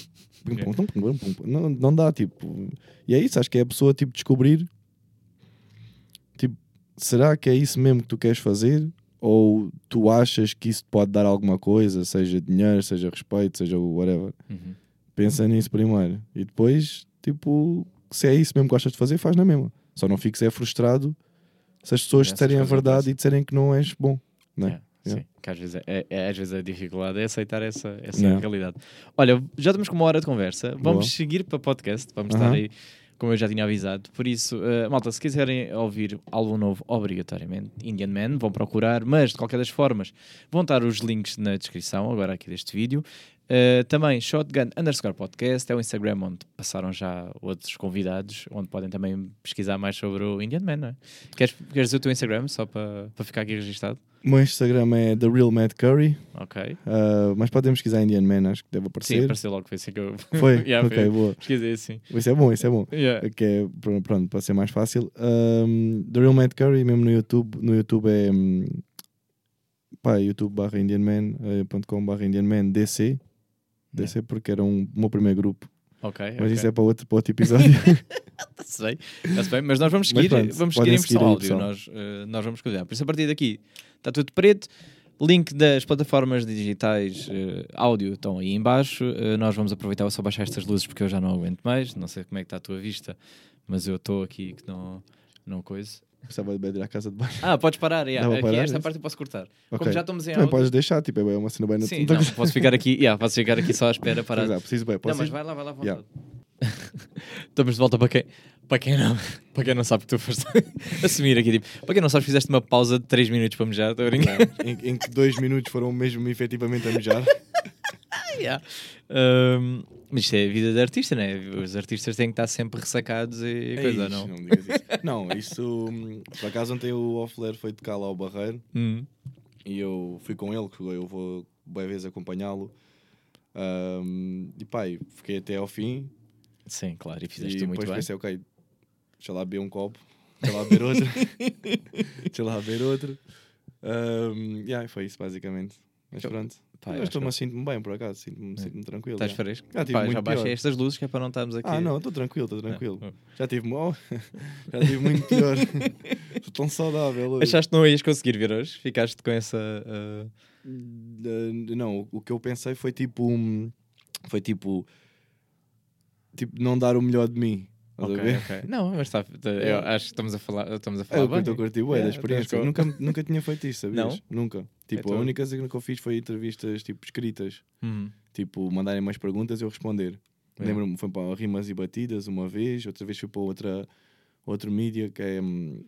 Não, não dá, tipo. E é isso, acho que é a pessoa tipo descobrir. Tipo, será que é isso mesmo que tu queres fazer? Ou tu achas que isso pode dar alguma coisa, seja dinheiro, seja respeito, seja o whatever? Uhum. Pensa nisso primeiro. E depois, tipo, se é isso mesmo que gostas de fazer, faz na mesma. Só não fiques é frustrado se as pessoas disserem a verdade e disserem que não és bom. Não é? Yeah, Yeah. Sim, que às vezes, é, é- às vezes a dificuldade é aceitar essa, essa Yeah. realidade. Olha, já estamos com uma hora de conversa. Vamos Boa. seguir para podcast. Vamos Aham. estar aí, como eu já tinha avisado. Por isso, eh, malta, se quiserem ouvir álbum novo, obrigatoriamente, Indian Man, vão procurar. Mas, de qualquer das formas, vão estar os links na descrição, agora aqui deste vídeo. Eh, também Shotgun underscore podcast é o Instagram onde passaram já outros convidados, onde podem também pesquisar mais sobre o Indian Man, não é? Queres, queres dizer o teu Instagram só para, ficar aqui registado? O meu Instagram é The Real Matt Curry, Ok. uh, mas podemos pesquisar Indian Man, acho que deve Sim, aparecer. apareceu logo, foi assim que eu. Foi? Yeah, ok, foi. boa. Pesquisei assim. Isso é bom, isso é bom. Yeah. Que é, pr- pronto, para ser mais fácil. Um, The Real Matt Curry, mesmo no YouTube. No YouTube é hum, pá, youtube barra indianman.com barra indianman DC. DC porque era um, o meu primeiro grupo. Ok. Mas ok. isso é para outro, para outro episódio. Bem, está-se bem, mas nós vamos seguir, pronto, vamos seguir em versão áudio. Nós, eh, nós vamos cuidar. Por isso, a partir daqui está tudo preto. Link das plataformas digitais eh, áudio estão aí em baixo. Eh, nós vamos aproveitar só baixar estas luzes porque eu já não aguento mais. Não sei como é que está a tua vista, mas eu estou aqui que não, não coisa. Gostava de beber à casa de baixo. Ah, podes parar. yeah. Aqui parar esta isso? parte eu posso cortar. Ok. Como já estamos em Também podes deixar, tipo, é uma cena bem Sim, não, posso ficar aqui, yeah, posso ficar aqui só à espera para. Pois é, preciso bem, Não, posso mas ir? vai lá, vai lá, Yeah. vontade. Estamos de volta para quem, para quem não, para quem não sabe que tu foste assumir aqui, tipo, para quem não sabe, fizeste uma pausa de 3 minutos para mejar, estou a brincar. em, em que dois minutos foram mesmo efetivamente a mejar. Yeah. Um, mas isto é a vida de artista, né? Os artistas têm que estar sempre ressacados e coisa, Eish, não? Não, digas isso. não, isso. Por acaso ontem o Offler foi tocar lá ao Barreiro Hum. e eu fui com ele, que eu vou boa vez acompanhá-lo. Hum, e pai, fiquei até ao fim Sim, claro, e e fizeste depois muito bem. pensei, ok, deixa lá beber um copo, deixa lá beber outro, deixa lá beber outro. Yeah, e foi isso basicamente. Mas Eu- pronto. Pá, eu estou-me sinto-me bem por acaso, sinto-me sinto tranquilo. Estás fresco? Já tive Pá, muito já baixei pior. estas luzes que é para não estarmos aqui. Ah, não, estou tranquilo, estou tranquilo. Não. Já tive, oh, já tive muito pior. Estou tão saudável hoje. Achaste que não ias conseguir vir hoje? Ficaste com essa. uh, Uh, não, o que eu pensei foi tipo. um, Foi tipo. Tipo, não dar o melhor de mim. Estás a ok, ver? ok. Não, mas está. Eu Yeah. acho que estamos a falar, estamos a É falar que eu estou a curtir, bué, da experiência. estás Nunca, nunca tinha feito isso, sabias? Não? Nunca. Tipo, Então- a única coisa que eu fiz foi entrevistas tipo escritas. Uhum. Tipo, mandarem umas perguntas e eu responder. Yeah. Lembro-me, foi para Rimas e Batidas uma vez, outra vez fui para outra, outro mídia que é hum,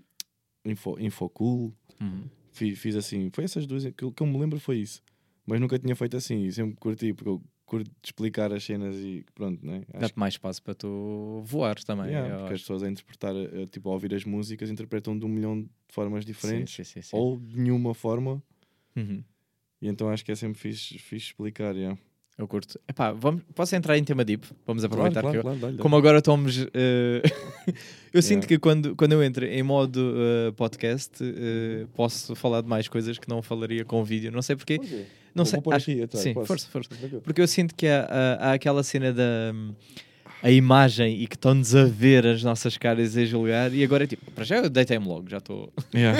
Info, Infocool. Uhum. Fiz, fiz assim, foi essas duas, que, eu- que eu me lembro foi isso. Mas nunca tinha feito assim, sempre curti, porque eu curto explicar as cenas e pronto, né? Dá-te mais espaço para tu voar também. Yeah, porque as acho. pessoas a interpretar, eh, tipo, a ouvir as músicas, interpretam de um milhão de formas diferentes, Sim, sim, sim, sim. ou de nenhuma forma, Uhum. e então acho que é sempre fixe, fixe explicar. Yeah. Eu curto. Epá, vamos, posso entrar em tema deep? Vamos aproveitar claro, que eu, claro, como agora estamos. eh, eu sinto Yeah. que quando, quando eu entro em modo eh, podcast, eh, posso falar de mais coisas que não falaria com vídeo. Não sei porquê. Não sei. vou acho- aqui atrás, sim, posso? força, força. Porque eu sinto que há, há- há aquela cena da hum, a imagem e que estão-nos a ver as nossas caras a julgar. E agora é tipo, para já eu deitei-me logo, já estou Yeah.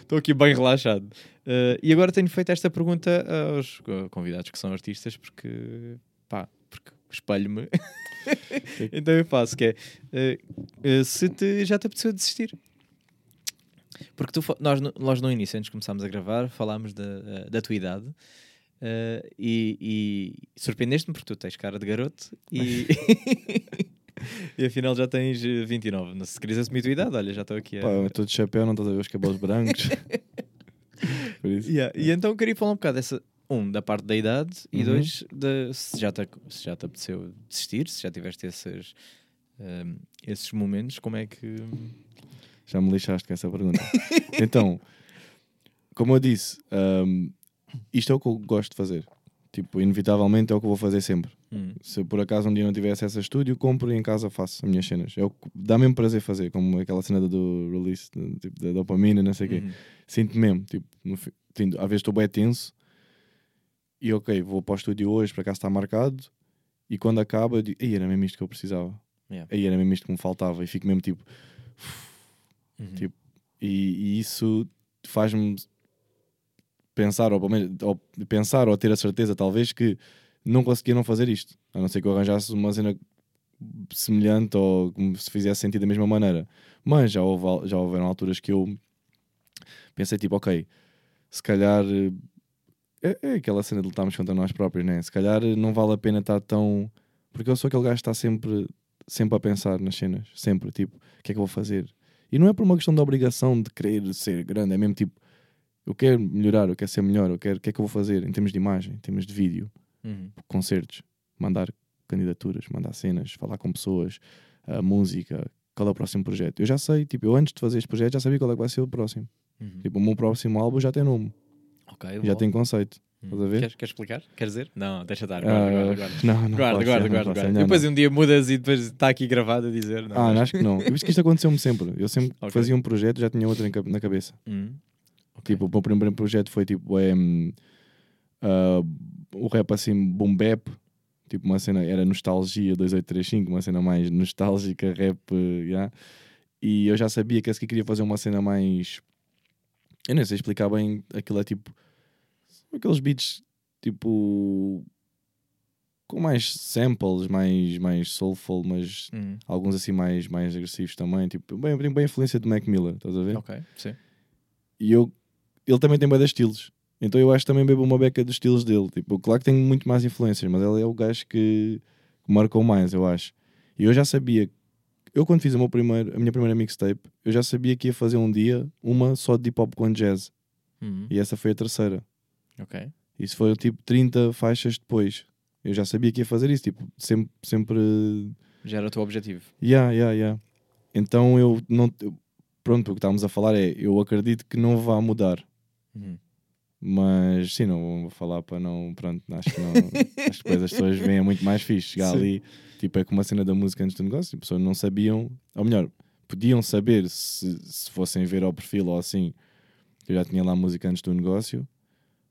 estou aqui bem relaxado. Eh, e agora tenho feito esta pergunta aos convidados que são artistas, porque pá, porque espelho-me. então eu faço, que é eh, se te, já te apeteceu desistir. Porque tu, nós, no- nós no início, antes de começarmos a gravar, falámos da, eh, da tua idade eh, e, e surpreendeste-me porque tu tens cara de garoto e, e afinal já tens eh, 29. Não, se queres assumir a tua idade, olha, já estou aqui a. Pá, estou de chapéu, não estás a ver os cabelos brancos. Yeah, E então eu queria falar um bocado dessa. Um, da parte da idade e Uhum. dois, de, se, já te, se já te apeteceu desistir, se já tiveste esses, ehm, esses momentos, como é que. Já me lixaste com essa pergunta. então, como eu disse, hum, isto é o que eu gosto de fazer. Tipo, inevitavelmente é o que eu vou fazer sempre. Hum, Se por acaso um dia não tivesse essa estúdio, compro e em casa faço as minhas cenas. É o que dá mesmo prazer fazer, como aquela cena do- release, tipo, da dopamina, não sei o quê. uhum. Sinto mesmo, tipo, no sinto- às vezes estou bem tenso e ok, vou para o estúdio hoje, para cá está marcado, e quando acaba, eu digo, "Ei, era mesmo isto que eu precisava. Yeah. Aí era mesmo isto que me faltava, e fico mesmo tipo, Uhum. tipo, e, e isso faz-me pensar, ou, ou pensar, ou ter a certeza, talvez, que não conseguia não fazer isto, a não ser que eu arranjasse uma cena semelhante ou como se fizesse sentido da mesma maneira. Mas já, houve, já houveram alturas que eu pensei, tipo, ok, se calhar eh, é, é aquela cena de lutarmos contra nós próprios, né? Se calhar não vale a pena estar tão. Porque eu sou aquele gajo que está sempre, sempre a pensar nas cenas, sempre, tipo, o que é que eu vou fazer? E não é por uma questão de obrigação de querer ser grande, é mesmo tipo, eu quero melhorar, eu quero ser melhor, eu quero, o que é que eu vou fazer em termos de imagem, em termos de vídeo, Uhum. concertos, mandar candidaturas, mandar cenas, falar com pessoas, a música, qual é o próximo projeto. Eu já sei, tipo, eu antes de fazer este projeto já sabia qual é que vai ser o próximo. Uhum. Tipo, o meu próximo álbum já tem nome, Ok, já tem conceito. Estás a ver? Queres, queres explicar? Queres dizer? Não, deixa estar. Ah, Guarda, guarda, guarda. Não, não Guarda, posso, guarda, não guarda, depois não. um dia mudas e depois está aqui gravado a dizer. Não, Ah, mas- acho que não. Eu visto que isto aconteceu-me sempre. Eu sempre Ok. fazia um projeto já tinha outro na cabeça. Hum, ok. Tipo, o meu primeiro projeto foi tipo é, hum, ah, o rap assim, boom bap. Tipo, uma cena, era nostalgia 2835, uma cena mais nostálgica, rap, yeah. E eu já sabia que esse que queria fazer uma cena mais. Eu nem sei explicar bem. Aquilo é tipo. Aqueles beats tipo. Com mais samples, mais, mais soulful, mas Hum, alguns assim mais, mais agressivos também. Tipo, bem, tem bem a influência de Mac Miller, estás a ver? ok, sim. E eu, ele também tem bem de estilos. Então eu acho que também bebo uma beca dos estilos dele. Tipo, claro que tem muito mais influências, mas ele é o gajo que, que marcou mais, eu acho. E eu já sabia, eu quando fiz o meu primeiro, a minha primeira mixtape, eu já sabia que ia fazer um dia uma só de hip hop com jazz. Hum, E essa foi a terceira. Ok. Isso foi tipo 30 faixas depois. Eu já sabia que ia fazer isso, tipo, sempre, sempre Já era o teu objetivo. Yeah, yeah, yeah. Então eu não. Pronto, o que estávamos a falar é eu acredito que não vá mudar. Uhum. Mas sim, não vou falar para não. Pronto, acho que não. acho que depois as pessoas veem é muito mais fixe. Chegar Sim. ali, tipo, é como a cena da música antes do negócio, as pessoas não sabiam, ou melhor, podiam saber se, se fossem ver ao perfil ou assim, que eu já tinha lá música antes do negócio,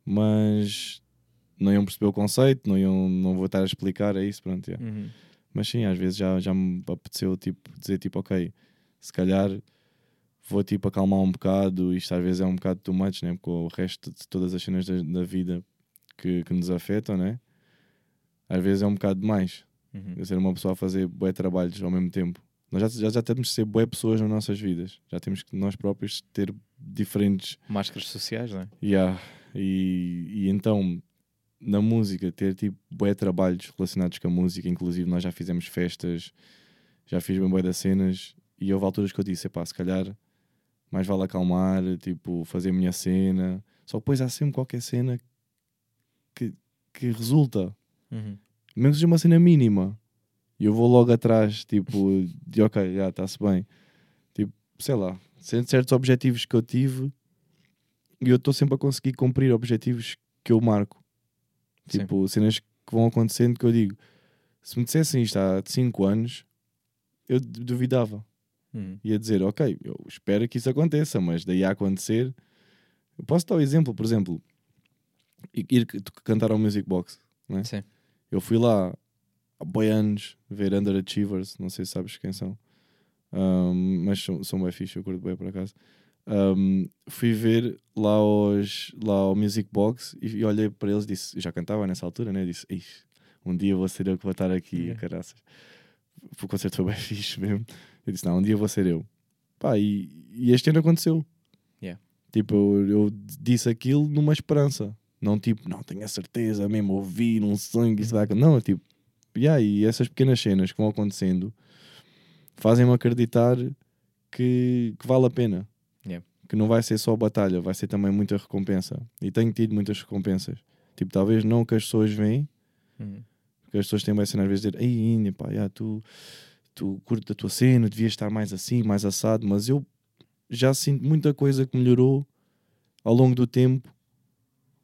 mas não iam perceber o conceito, não, iam, não vou estar a explicar, é isso, pronto. yeah. Uhum. Mas sim, às vezes já, já me apeteceu tipo, dizer tipo, ok, se calhar vou tipo acalmar um bocado, isto às vezes é um bocado too much, né? com o resto de todas as cenas da, da vida que, que nos afetam, né? Às vezes é um bocado demais. Uhum. Eu ser uma pessoa a fazer bué trabalhos ao mesmo tempo. Nós já, já, já temos de ser bué pessoas nas nossas vidas. Já temos que nós próprios ter diferentes Máscaras sociais, não é? Yeah. E, e então, na música, ter tipo bué trabalhos relacionados com a música, inclusive nós já fizemos festas, já fiz bem bué das cenas, e houve alturas que eu disse, epá, se calhar mais vale acalmar, tipo, fazer a minha cena. Só que depois há sempre qualquer cena que, que resulta, Uhum. mesmo que seja uma cena mínima. E eu vou logo atrás, tipo, de ok, já está-se bem. Tipo, sei lá, cer- certos objetivos que eu tive e eu estou sempre a conseguir cumprir objetivos que eu marco. Sim. Tipo, cenas que vão acontecendo que eu digo, se me dissessem isto há 5 anos, eu duvidava. Uhum. Ia dizer, ok, eu espero que isso aconteça, mas daí a acontecer. Eu posso dar o exemplo, por exemplo, ir cantar ao Music Box. Né? Sim. Eu fui lá há boi anos ver Underachievers, não sei se sabes quem são, Um, mas são, são bem fixe, eu curto bem por acaso. Um, fui ver lá, aos, lá ao Music Box e, e olhei para eles e disse, eu já cantava nessa altura, né? Disse, "Ixi, um dia vou ser eu que vou estar aqui, Yeah. caraças. O concerto foi bem fixe mesmo. Eu disse, não, um dia vou ser eu. Pá, e, e este ano aconteceu. Yeah. Tipo, eu, eu disse aquilo numa esperança. Não tipo, não, tenho a certeza mesmo, ouvir um sonho que isso vai acontecer. Não, é tipo, yeah, e essas pequenas cenas que vão acontecendo fazem-me acreditar que, que vale a pena. Que não vai ser só batalha, vai ser também muita recompensa. E tenho tido muitas recompensas. Tipo, talvez não que as pessoas veem, Uhum. porque as pessoas têm bem cena às vezes dizer, ei, Índia, pá, yeah, tu, tu curtes a tua cena, devias estar mais assim, mais assado, mas eu já sinto muita coisa que melhorou ao longo do tempo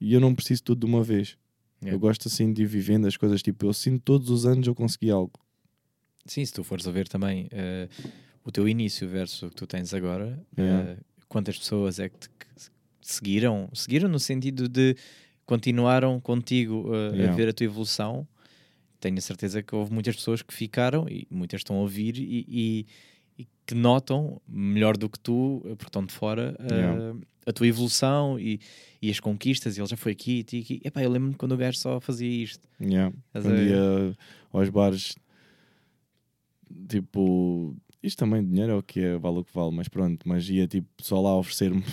e eu não preciso tudo de uma vez. Yeah. Eu gosto assim de ir vivendo as coisas, tipo, eu sinto todos os anos eu consegui algo. Sim, se tu fores a ver também eh, o teu início versus o que tu tens agora, Yeah. eh, quantas pessoas é que te seguiram? Seguiram no sentido de continuaram contigo uh, a Yeah. ver a tua evolução. Tenho a certeza que houve muitas pessoas que ficaram e muitas estão a ouvir e, e- e que notam melhor do que tu, uh, porque estão de fora, uh, Yeah. a tua evolução e, e as conquistas. E ele já foi aqui, e aqui. Epá, eu lembro-me quando o gajo só fazia isto. Yeah. A Quando ia aos bares, tipo, isto também dinheiro é o que é, vale o que vale, mas pronto, mas ia tipo só lá oferecer-me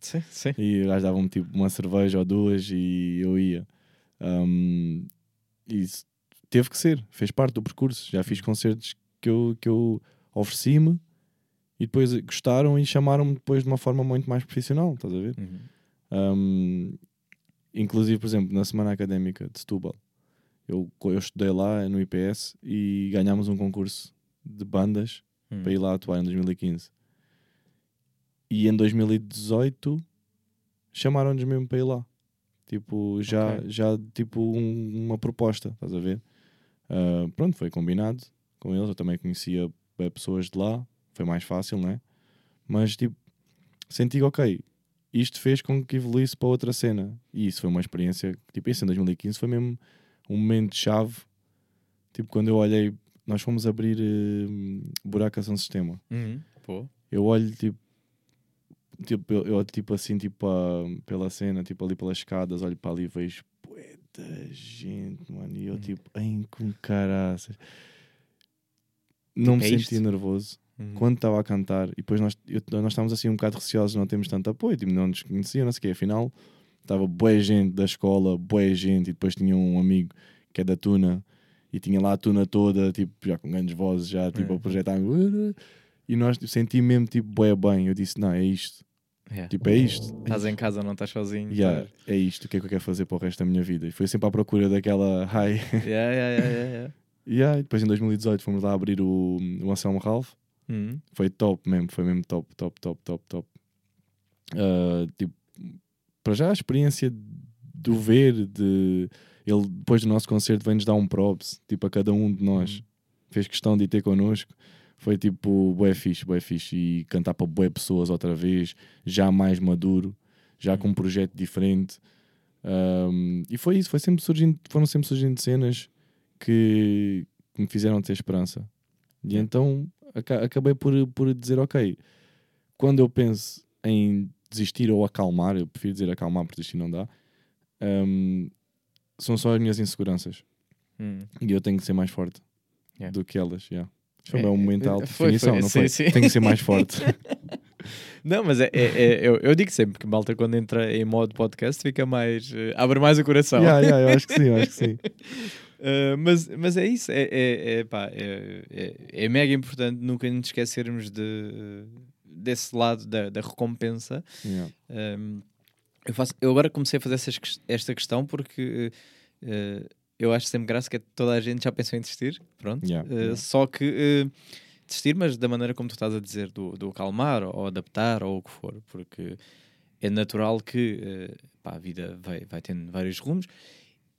Sim, sim. e o gajo dava-me tipo uma cerveja ou duas e eu ia. Um, isso teve que ser, fez parte do percurso. Já fiz concertos que eu, que eu ofereci-me e depois gostaram e chamaram-me depois de uma forma muito mais profissional, estás a ver? Uhum. Um, inclusive, por exemplo, na semana académica de Setúbal, eu, eu estudei lá no IPS e ganhámos um concurso de bandas Hum. para ir lá atuar em 2015. E em 2018 chamaram-nos mesmo para ir lá. Tipo, já, Ok. já tipo um- uma proposta, estás a ver? Ah, pronto, foi combinado com eles. Eu também conhecia eh, pessoas de lá, foi mais fácil, né? Mas tipo, senti ok, isto fez com que evoluísse para outra cena. E isso foi uma experiência, tipo, isso em 2015 foi mesmo um momento chave. Tipo, quando eu olhei, nós fomos abrir Buraco a São Sistema. Uhum. Pô. Eu olho, tipo, tipo eu, eu, tipo assim, tipo, ah, pela cena, tipo, ali pelas escadas, olho para ali e vejo, da gente, mano. E eu, Hum. tipo, em com caraças. Não me é senti isto? nervoso Uhum. quando estava a cantar, e depois nós, eu- nós estávamos assim um bocado receosos, não temos tanto apoio, tipo, não nos conhecia, não sei o quê. Afinal, estava boa gente da escola, boa gente, e depois tinha um amigo que é da Tuna, e tinha lá a Tuna toda, tipo, já com grandes vozes, já, tipo, É. a projetar. E nós senti mesmo, tipo, boé bem. Eu disse, não, é isto. Yeah. Tipo, é isto. É Estás em casa, não estás sozinho. Yeah, é isto, o que é que eu quero fazer para o resto da minha vida? E foi sempre à procura daquela high. Yeah, yeah, yeah, yeah, yeah. e depois em 2018 fomos lá abrir o, o Anselmo Ralph. Uhum. Foi top mesmo, foi mesmo top, top, top, top, top. Ah, tipo, para já a experiência do ver, de ele depois do nosso concerto vem-nos dar um props, tipo a cada um de nós. Uhum. Fez questão de ir ter connosco. Foi tipo, bué fixe, bué fixe. E cantar para bué pessoas outra vez, já mais maduro, já com um projeto diferente. Um, e foi isso, foi sempre surgindo, foram sempre surgindo cenas que, que me fizeram ter esperança. E então aca- acabei por, por dizer, ok, quando eu penso em desistir ou acalmar, eu prefiro dizer acalmar porque desistir não dá, um, são só as minhas inseguranças. Uhum. E eu tenho que ser mais forte Yeah. do que elas. Yeah. Foi É, um momento de alta foi, definição, foi, não foi? sim. Tenho que ser mais forte. Não, mas é, é- é- eu, eu digo sempre que malta, quando entra em modo podcast, fica mais. eh, abre mais o coração. yeah, yeah, eu acho que sim, acho que sim. Uh, mas, mas é isso, é, é, é, pá, é, é, é mega importante nunca nos esquecermos de, desse lado da, da recompensa. Yeah. Um, eu, faço, eu agora comecei a fazer essas esta questão porque uh, eu acho sempre graça que é toda a gente já pensou em desistir, pronto. Yeah, Uh, yeah. Só que uh, desistir, mas da maneira como tu estás a dizer, do, do acalmar ou adaptar ou o que for, porque é natural que pá, a vida vai, vai tendo vários rumos.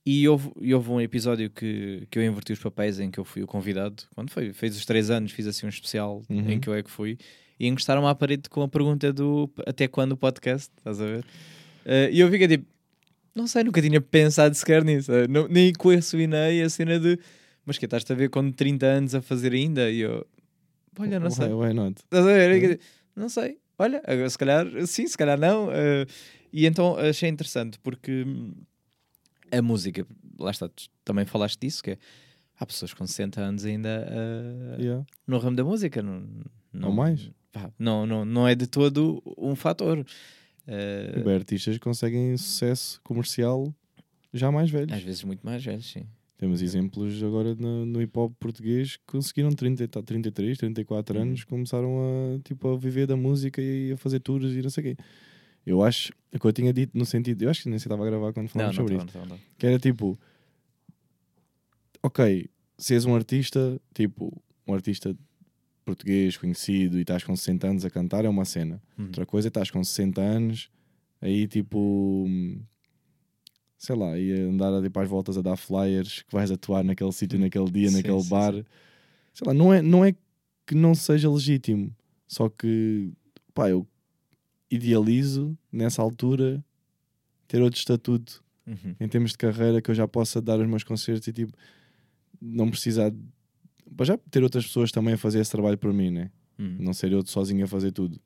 E houve, e houve um episódio que, que eu inverti os papéis em que eu fui o convidado. Quando foi? Fez os três anos, fiz assim um especial Uhum. em que eu é que fui. E encostaram-me à parede com a pergunta do até quando o podcast, estás a ver? Eh, e eu fiquei tipo, não sei, nunca tinha pensado sequer nisso. eh, não, nem coercionei a cena de, mas que estás a ver com 30 anos a fazer ainda? E eu, olha, não sei. Why, not? Estás a ver? Uhum. Fiquei, Não sei. Olha, se calhar sim, se calhar não. eh, e então achei interessante porque hum, a música, lá está, também falaste disso, que é, há pessoas com 60 anos ainda eh, Yeah. no ramo da música. Não, não, Ou mais. pá, não, não, não é de todo um fator. Eh, Bem, artistas conseguem sucesso comercial já mais velhos. às vezes muito mais velhos, sim. Temos exemplos agora no, no hip hop português que conseguiram 30, e tal, 33, 34 Uhum. anos, começaram a, tipo, a viver da música e a fazer tours e não sei o quê. Eu acho, o que eu tinha dito no sentido, eu acho que nem sei se estava a gravar quando falamos sobre não, isto, não, não. que era tipo, ok, se és um artista, tipo, um artista português conhecido e estás com 60 anos a cantar é uma cena. Uhum. Outra coisa é estás com 60 anos, aí tipo, sei lá, e andar tipo, às voltas a dar flyers que vais atuar naquele sítio, naquele dia, Sim, naquele sim, bar. sim. Sei lá, não é, não é que não seja legítimo, só que, pá, eu idealizo nessa altura ter outro estatuto Uhum. em termos de carreira que eu já possa dar os meus concertos e tipo não precisar de- para já ter outras pessoas também a fazer esse trabalho por mim, né? Uhum. Não ser eu sozinho a fazer tudo.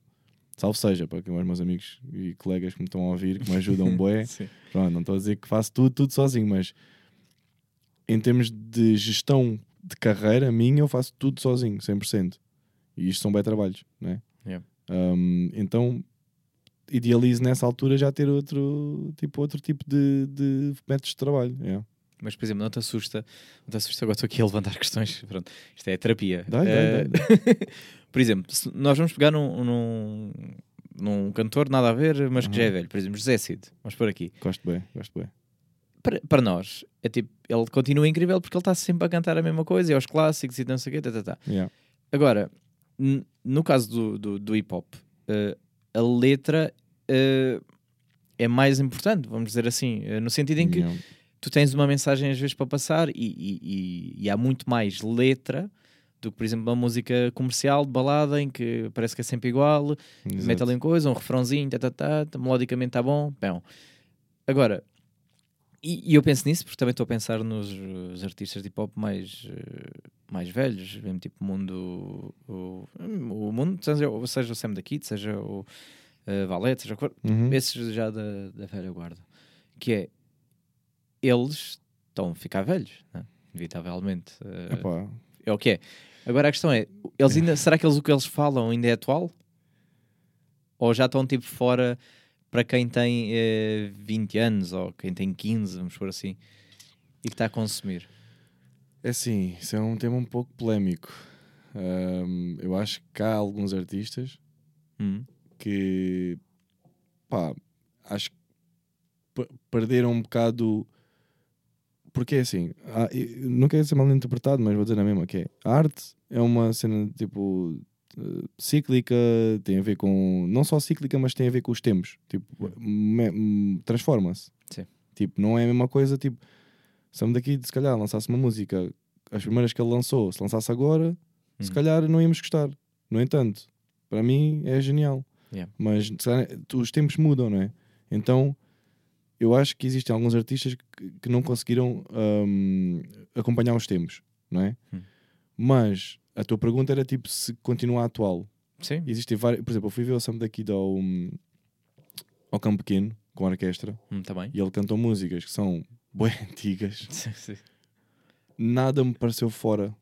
Salve seja, para os meus amigos e colegas que me estão a ouvir, que me ajudam bué. Pronto, não estou a dizer que faço tudo, tudo sozinho, mas em termos de gestão de carreira minha, eu faço tudo sozinho, 100%. E isto são bem trabalhos, né? Yeah. Um, então idealizo nessa altura já ter outro tipo, outro tipo de, de métodos de trabalho. yeah. Mas, por exemplo, não te assusta, não te assusta, agora estou aqui a levantar questões. Pronto, isto é terapia. Dá, dá, Eh, dá, por exemplo, se nós vamos pegar num, num, num cantor nada a ver, mas que já é Uhum. velho, por exemplo, José Cid, vamos por aqui. Gosto bem, gosto bem. Para, para nós, é tipo, ele continua incrível porque ele está sempre a cantar a mesma coisa, e aos clássicos e não sei o quê, tá, tá, tá. Yeah. Agora, no caso do, do, do hip hop, eh, a letra eh, é mais importante, vamos dizer assim, eh, no sentido em que Yeah. Tu tens uma mensagem às vezes para passar e, e- e- e há muito mais letra do que, por exemplo, uma música comercial de balada em que parece que é sempre igual, Exato. mete ali uma coisa, um refrãozinho, tá, tá, tá, tá, melodicamente está bom, bom. Agora, e, e eu penso nisso porque também estou a pensar nos os artistas de hip hop mais, eh, mais velhos, mesmo tipo mundo, o, o mundo, seja, seja o Sam da Kid, seja o eh, Valete, seja o Uhum. esses já da, da velha guarda, que é eles estão a ficar velhos, né? inevitavelmente. eh, é o que é. Agora a questão é, eles ainda, será que eles, o que eles falam ainda é atual? Ou já estão tipo fora para quem tem eh, 20 anos ou quem tem 15, vamos por assim, e que está a consumir? É assim, isso é um tema um pouco polémico. Ahm, eu acho que há alguns artistas Hum, que pá, acho que pe- perderam um bocado. Porque é assim, há- não quero ser mal interpretado, mas vou dizer na mesma que é a arte é uma cena tipo eh, cíclica, tem a ver com não só cíclica, mas tem a ver com os tempos. Tipo, me- me- transforma-se. Tipo, não é a mesma coisa, tipo, estamos daqui de se calhar lançasse uma música, as primeiras que ele lançou, se lançasse agora, se Uhum. calhar não íamos gostar. No entanto, para mim é genial. Yeah. Mas calhar, os tempos mudam, não é? Então eu acho que existem alguns artistas que, que não conseguiram hum, acompanhar os tempos, não é? Hum. Mas a tua pergunta era tipo se continua atual. sim, Existem vários, por exemplo, eu fui ver o Sam daqui ao, hum, ao Campo Pequeno com a orquestra hum, tá bem. e ele cantou músicas que são bem antigas. Sim, sim. Nada me pareceu fora.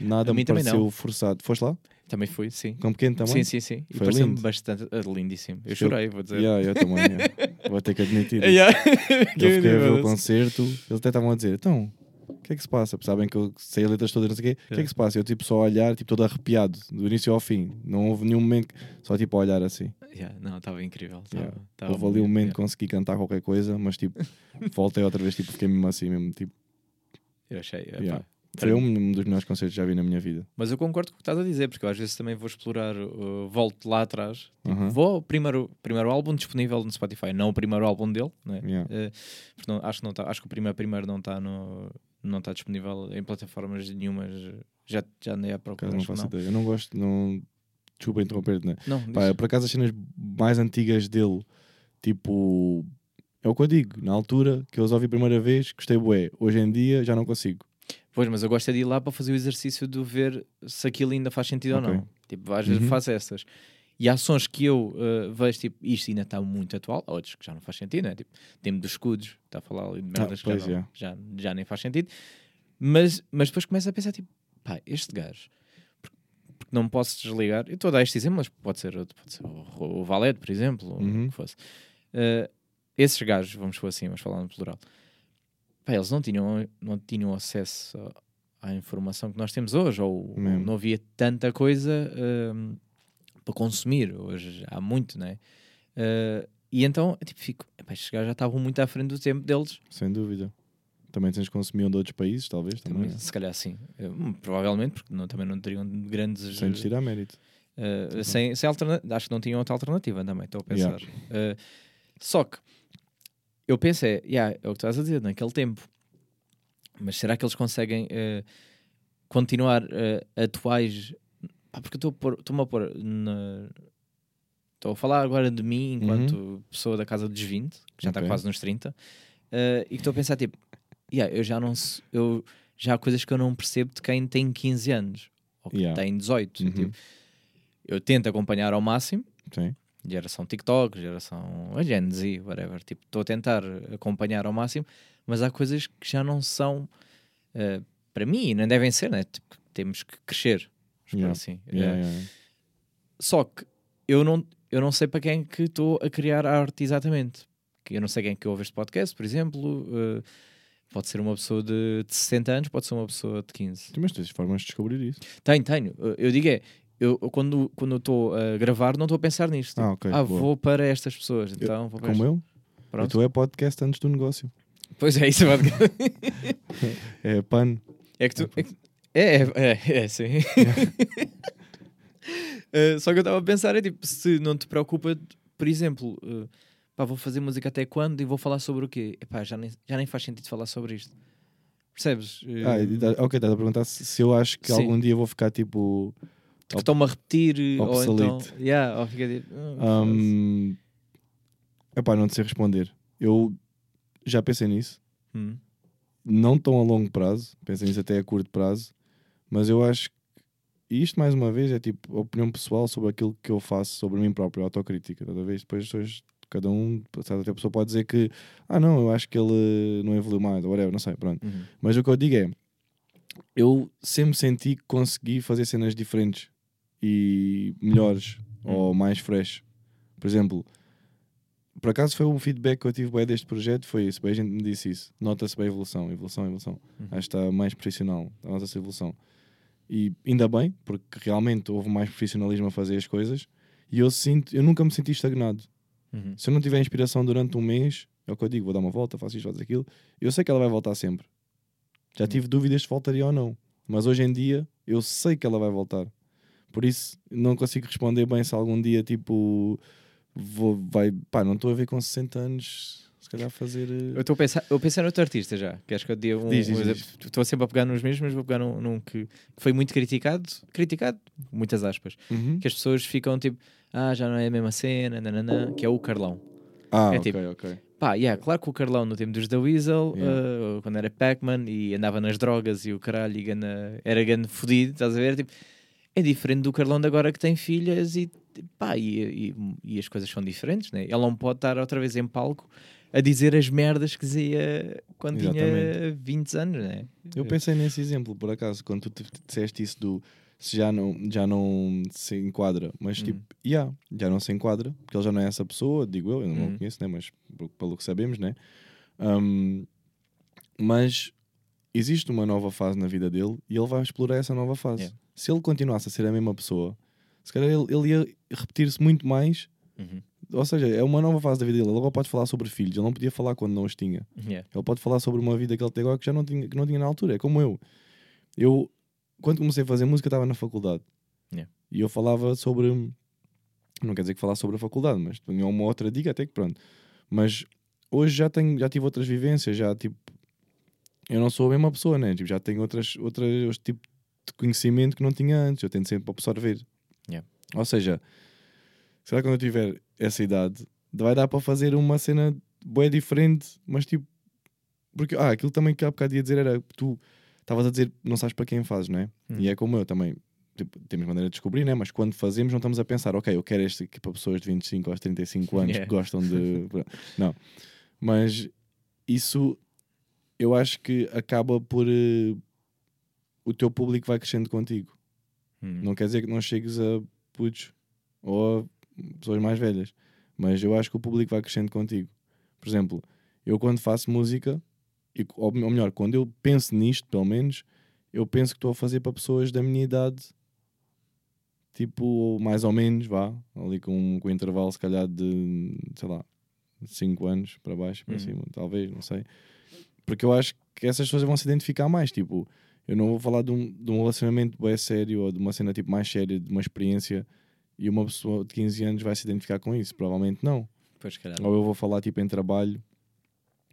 Nada A me pareceu não. forçado. Foste lá? Também fui, sim. Campo Pequeno também? Sim, sim, sim. E pareceu-me bastante ah, lindíssimo. Eu Eu- chorei, vou dizer. Yeah, eu também. yeah. Vou ter que admitir. Yeah. Eu fiquei a ver o concerto, eles até estavam a dizer, então, o que é que se passa? Sabem que eu sei as letras todas, não sei o quê. O que é que se passa? Eu tipo só olhar, tipo todo arrepiado, do início ao fim. Não houve nenhum momento, só tipo a olhar assim. Yeah, Não, estava incrível. Tava, Yeah. tava houve ali um momento que consegui cantar qualquer coisa, mas tipo, voltei outra vez, tipo, fiquei mesmo assim, mesmo tipo. Eu achei. Yeah. Foi um dos melhores concertos que já vi na minha vida. Mas eu concordo com o que estás a dizer, porque eu às vezes também vou explorar, uh, volto lá atrás, tipo, Uhum. vou ao primeiro, primeiro álbum disponível no Spotify, não o primeiro álbum dele, né? Yeah. Uh, não- acho, que não tá, acho que o primeiro, primeiro não está não está disponível em plataformas nenhumas, já, já andei à procura. não faço não. ideia. Eu não gosto, não. Desculpa interromper-te, né? Não, Pá, por acaso as cenas mais antigas dele, tipo. É o que eu digo, na altura que eu os ouvi a primeira vez, gostei bué. Hoje em dia já não consigo. Pois, mas eu gosto é de ir lá para fazer o exercício de ver se aquilo ainda faz sentido Ok. ou não. Tipo, às vezes Uhum. faço essas. E há sons que eu uh, vejo, tipo, isto ainda está muito atual, há outros que já não faz sentido, né? Tipo, tempo dos escudos, está a falar ali de merdas que já, não- é. já, já nem faz sentido. Mas, mas depois começo a pensar, tipo, pá, este gajo, porque, não posso desligar. Eu estou a dar este exemplo, mas pode ser outro, pode ser o, o Valete, por exemplo, ou o Uhum. que fosse. Uh, esses gajos, vamos por assim, mas falando no plural, pá, eles não tinham, não tinham acesso à, informação que nós temos hoje, ou, não havia tanta coisa hum, para consumir. Hoje há muito, né? Uh, e então, eu, tipo, fico, epá, estes gajos já estavam muito à frente do tempo deles. Sem dúvida. Também tens consumiam de outros países, talvez. Também. Também, se calhar sim. Uh, provavelmente, porque não, também não teriam grandes. Sem tirar mérito. Uh, sem, sem alterna- Acho que não tinham outra alternativa também, estou a pensar. Yeah. Só que eu penso, é, yeah, é o que estás a dizer, naquele tempo. Mas será que eles conseguem uh, continuar uh, atuais? Pá, porque eu estou a pôr- estou-me a pôr. Estou a falar agora de mim enquanto pessoa da casa dos 20, que já está Ok. quase nos 30. eh, e que estou a pensar, tipo, yeah, eu já não eu já há coisas que eu não percebo de quem tem 15 anos ou que Yeah. tem 18. Uhum. Tipo, eu tento acompanhar ao máximo, Sim. Geração TikTok, geração a Gen Z, whatever. Tipo, estou a tentar acompanhar ao máximo, mas há coisas que já não são eh, para mim, e não devem ser, né? Tipo, temos que crescer. Yeah. assim. Yeah, Eh, yeah, yeah. Só que eu não, eu não sei para quem é que estou a criar arte exatamente. Eu não sei quem é que ouve este podcast, por exemplo. eh, pode ser uma pessoa de, de 60 anos, pode ser uma pessoa de 15. Mas tens formas de descobrir isso. Tenho, tenho. Eu digo é, eu, eu quando quando eu estou a gravar, não estou a pensar nisto. Ah, ok, ah, vou para estas pessoas. Então, vou para Como eu? Pronto. Tu é podcast antes do negócio. Pois é, isso é verdade. É pan. É que tu. É, é, é, é, é, sim. Eh, só que eu estava a pensar, é tipo, se não te preocupa, por exemplo, eh, pá, vou fazer música até quando e vou falar sobre o quê? Epá, já, nem, já nem faz sentido falar sobre isto. Percebes? Eh, Ah, e tá- ok, estás a perguntar se, se eu acho que Sim. algum dia vou ficar tipo. Que estão-me a repetir eh, ou então. Obsolete. Yeah, ou fica tipo, ah, Um, epá, não te sei responder. Eu já pensei nisso. hum, Não tão a longo prazo. Pensei nisso até a curto prazo. Mas eu acho que. E isto, mais uma vez, é tipo opinião pessoal sobre aquilo que eu faço sobre mim próprio, autocrítica. Toda vez depois as pessoas, cada um, certa pessoa pode dizer que, ah, não, eu acho que ele não evoluiu mais, ou whatever, não sei, pronto. uhum, Mas o que eu digo é, eu sempre senti que consegui fazer cenas diferentes e melhores Hum. ou mais fresh. Por exemplo, por acaso foi um feedback que eu tive bem deste projeto, foi isso, bem a gente me disse isso. Nota-se bem a evolução, evolução, evolução. Uhum. Acho que está mais profissional, nota-se a evolução. E ainda bem, porque realmente houve mais profissionalismo a fazer as coisas e eu sinto, eu nunca me senti estagnado. uhum. Se eu não tiver inspiração durante um mês, é o que eu digo, vou dar uma volta, faço isto, faço aquilo, eu sei que ela vai voltar sempre. Já tive dúvidas se voltaria ou não, mas hoje em dia eu sei que ela vai voltar. Por isso não consigo responder bem se algum dia tipo vou, vai, pá, não estou a ver com 60 anos, se calhar fazer. eh, Eu estou a pensar, eu pensei noutro artista já, que acho que eu dei um. Estou sempre a pegar nos mesmos, mas vou pegar num, num que, que foi muito criticado, criticado, muitas aspas, Uhum. que as pessoas ficam tipo, ah, já não é a mesma cena, nananã, que é o Carlão. Ah, é ok, tipo- ok. Pá, yeah, claro que o Carlão no tempo dos The Weasel, Yeah. uh, quando era Pac-Man e andava nas drogas e o caralho e gana, era gana fodido, estás a ver? Tipo, é diferente do Carlão de agora que tem filhas e pá, e, e, e as coisas são diferentes, né? Ele não pode estar outra vez em palco a dizer as merdas que dizia quando tinha Exatamente. 20 anos, né? Eu pensei nesse exemplo, por acaso, quando tu te- disseste isso do se já não, já não se enquadra, mas Uhum. tipo, yeah, já não se enquadra, porque ele já não é essa pessoa, digo eu, eu não Uhum. o conheço, né? mas pelo, pelo que sabemos, né? Um, mas existe uma nova fase na vida dele e ele vai explorar essa nova fase. Yeah. Se ele continuasse a ser a mesma pessoa, se calhar ele, ele ia repetir-se muito mais. Uhum. Ou seja, é uma nova fase da vida dele. Ele agora pode falar sobre filhos, ele não podia falar quando não os tinha. Yeah. Ele pode falar sobre uma vida que ele tem agora que já não tinha, que não tinha na altura. É como eu. Eu, quando comecei a fazer música, estava na faculdade. Yeah. E eu falava sobre. Não quer dizer que falar sobre a faculdade, mas tinha uma outra dica até que pronto. Mas hoje já tenho, já tive outras vivências, já tipo. Eu não sou a mesma pessoa, né? Tipo, já tenho outras, outras tipo de conhecimento que não tinha antes. Eu tento sempre absorver. Yeah. Ou seja, será que quando eu tiver essa idade vai dar para fazer uma cena bem diferente, mas tipo. Porque, ah, aquilo também que há bocado ia dizer era que tu estavas a dizer, não sabes para quem fazes, não é? Hum. E é como eu também. Tipo, temos maneira de descobrir, né? mas quando fazemos, não estamos a pensar, ok, eu quero este aqui para pessoas de 25 aos 35 anos Yeah. que gostam de. não. Mas isso eu acho que acaba por. O teu público vai crescendo contigo. Uhum. Não quer dizer que não chegues a putos ou a pessoas mais velhas, mas eu acho que o público vai crescendo contigo. Por exemplo, eu quando faço música, ou melhor, quando eu penso nisto, pelo menos, eu penso que estou a fazer para pessoas da minha idade, tipo, mais ou menos, vá, ali com, com um intervalo, se calhar, de sei lá, 5 anos para baixo, para Uhum. cima, talvez, não sei. Porque eu acho que essas pessoas vão se identificar mais, tipo. Eu não vou falar de um, de um relacionamento bem sério ou de uma cena tipo mais séria, de uma experiência e uma pessoa de 15 anos vai se identificar com isso. Provavelmente não. Pois. Ou eu vou falar tipo em trabalho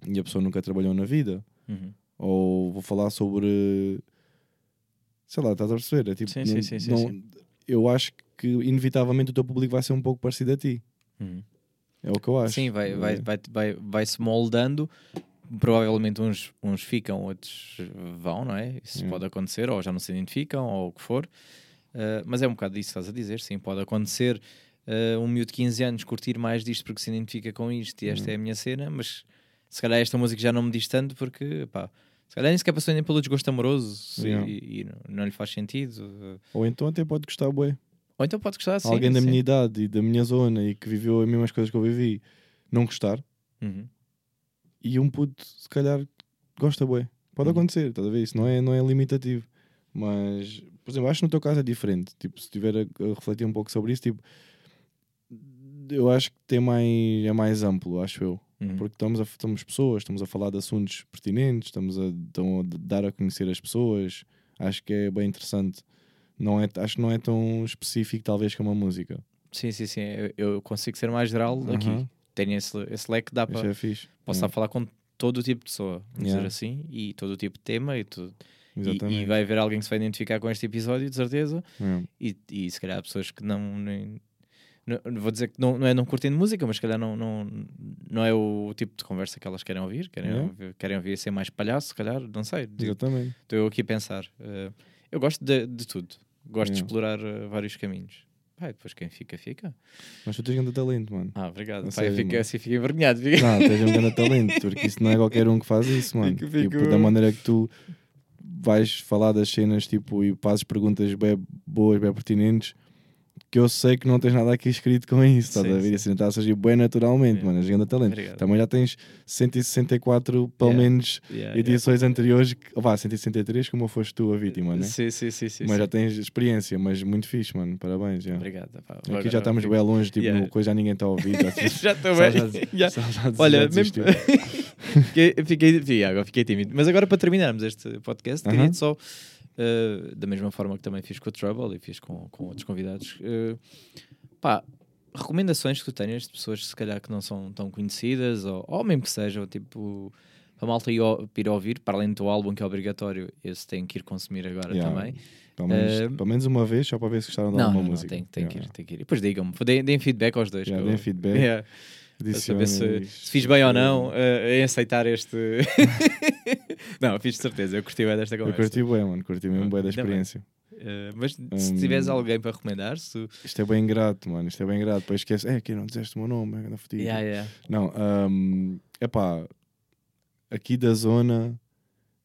e a pessoa nunca trabalhou na vida. Uhum. Ou vou falar sobre. Sei lá, estás a perceber? É tipo, Sim, não- sim, sim, sim, não-. Eu acho que inevitavelmente o teu público vai ser um pouco parecido a ti. Uhum. É o que eu acho. Sim, vai, vai, É. vai, vai, vai se moldando provavelmente uns, uns ficam, outros vão, não é? Isso Yeah. pode acontecer, ou já não se identificam, ou o que for. Uh, mas é um bocado disso que estás a dizer, sim, pode acontecer uh, um miúdo de 15 anos curtir mais disto porque se identifica com isto e esta é a minha cena, mas se calhar esta música já não me diz tanto porque, pá, se calhar nem sequer passou nem pelo desgosto amoroso Yeah. e, e não, lhe faz sentido. Ou então até pode gostar, bué. Ou então pode gostar sim. Alguém da sim. minha idade e da minha zona e que viveu as mesmas coisas que eu vivi, não gostar. Uhum. E um puto, se calhar, gosta, bué. Pode Uhum. acontecer, estás a ver? Isso não é, não é limitativo. Mas, por exemplo, acho que no teu caso é diferente. Tipo, se estiver a, a refletir um pouco sobre isso, tipo, eu acho que tem mais, é mais amplo, acho eu. Uhum. Porque estamos, a, estamos pessoas, estamos a falar de assuntos pertinentes, estamos a, estão a dar a conhecer as pessoas. Acho que é bem interessante. Não é, acho que não é tão específico, talvez, como a música. Sim, sim, sim. Eu, eu consigo ser mais geral aqui. Tenho esse, esse leque que dá Isso para. é fixe. Posso a falar com todo o tipo de pessoa, vamos Yeah. dizer assim, e todo o tipo de tema, e, tudo. E, e vai haver alguém que se vai identificar com este episódio, de certeza, Yeah. e, e se calhar pessoas que não. Nem, não vou dizer que não, não é não curtindo música, mas se calhar não, não, não é o tipo de conversa que elas querem ouvir, querem, Yeah. ouvir, querem ouvir ser mais palhaço, se calhar, não sei. digo- Exatamente. Estou eu aqui a pensar. Eh, eu gosto de, de tudo, gosto de Yeah. explorar eh, vários caminhos. Vai, depois quem fica, fica. Mas tu tens grande talento, mano. Ah, obrigado. A Pá, eu fico, assim, fico envergonhado. fico- Não, tens um grande talento, porque isso não é qualquer um que faz isso, mano. Fico- Tipo, fico- da maneira que tu vais falar das cenas tipo, e fazes perguntas bem boas, bem pertinentes, que eu sei que não tens nada aqui escrito com isso, estás Sim, a ver? sim. Assim, está a surgir bem naturalmente, Yeah. mano. És grande talento. Obrigado. Também já tens 164, pelo Yeah. menos, Yeah, yeah. edições anteriores, que- vá, 163, como foste tu a vítima, né? Sim, sim, sim. sim, mas sim. já tens experiência, mas muito fixe, mano. Parabéns. já. Obrigado. pá. Aqui Agora já estamos bem longe, tipo, Yeah. coisa ninguém está a ouvir. Já, estou bem. Olha, mesmo... fiquei, fiquei, agora fiquei tímido. Mas agora para terminarmos este podcast, Aham. queria só, eh, da mesma forma que também fiz com o Trouble e fiz com, com outros convidados, eh, pá, recomendações que tu tenhas de pessoas se calhar que não são tão conhecidas ou, ou mesmo que sejam, tipo, a malta ir, ouvir, para além do teu álbum que é obrigatório, esse tem que ir consumir agora Yeah. também. Pelo menos, Eh, pelo menos uma vez, só para ver se gostaram de Não, alguma não, não, música. tem, tem, que ir, Yeah. tem que ir. E depois digam-me, deem, deem feedback aos dois. Yeah, que eu- deem feedback. Yeah. Para saber se, se fiz bem ou não eh, em aceitar este. não, fiz de certeza, eu curti bem desta Eu conversa. curti bem, mano. Curti mesmo bem da experiência. Eh, mas se tiveres alguém para recomendar, se. Isto é bem grato, mano. Isto é bem grato. Depois esquece, é aqui não disseste o meu nome, é na fodido. Yeah, yeah. Não, é pá, aqui da zona,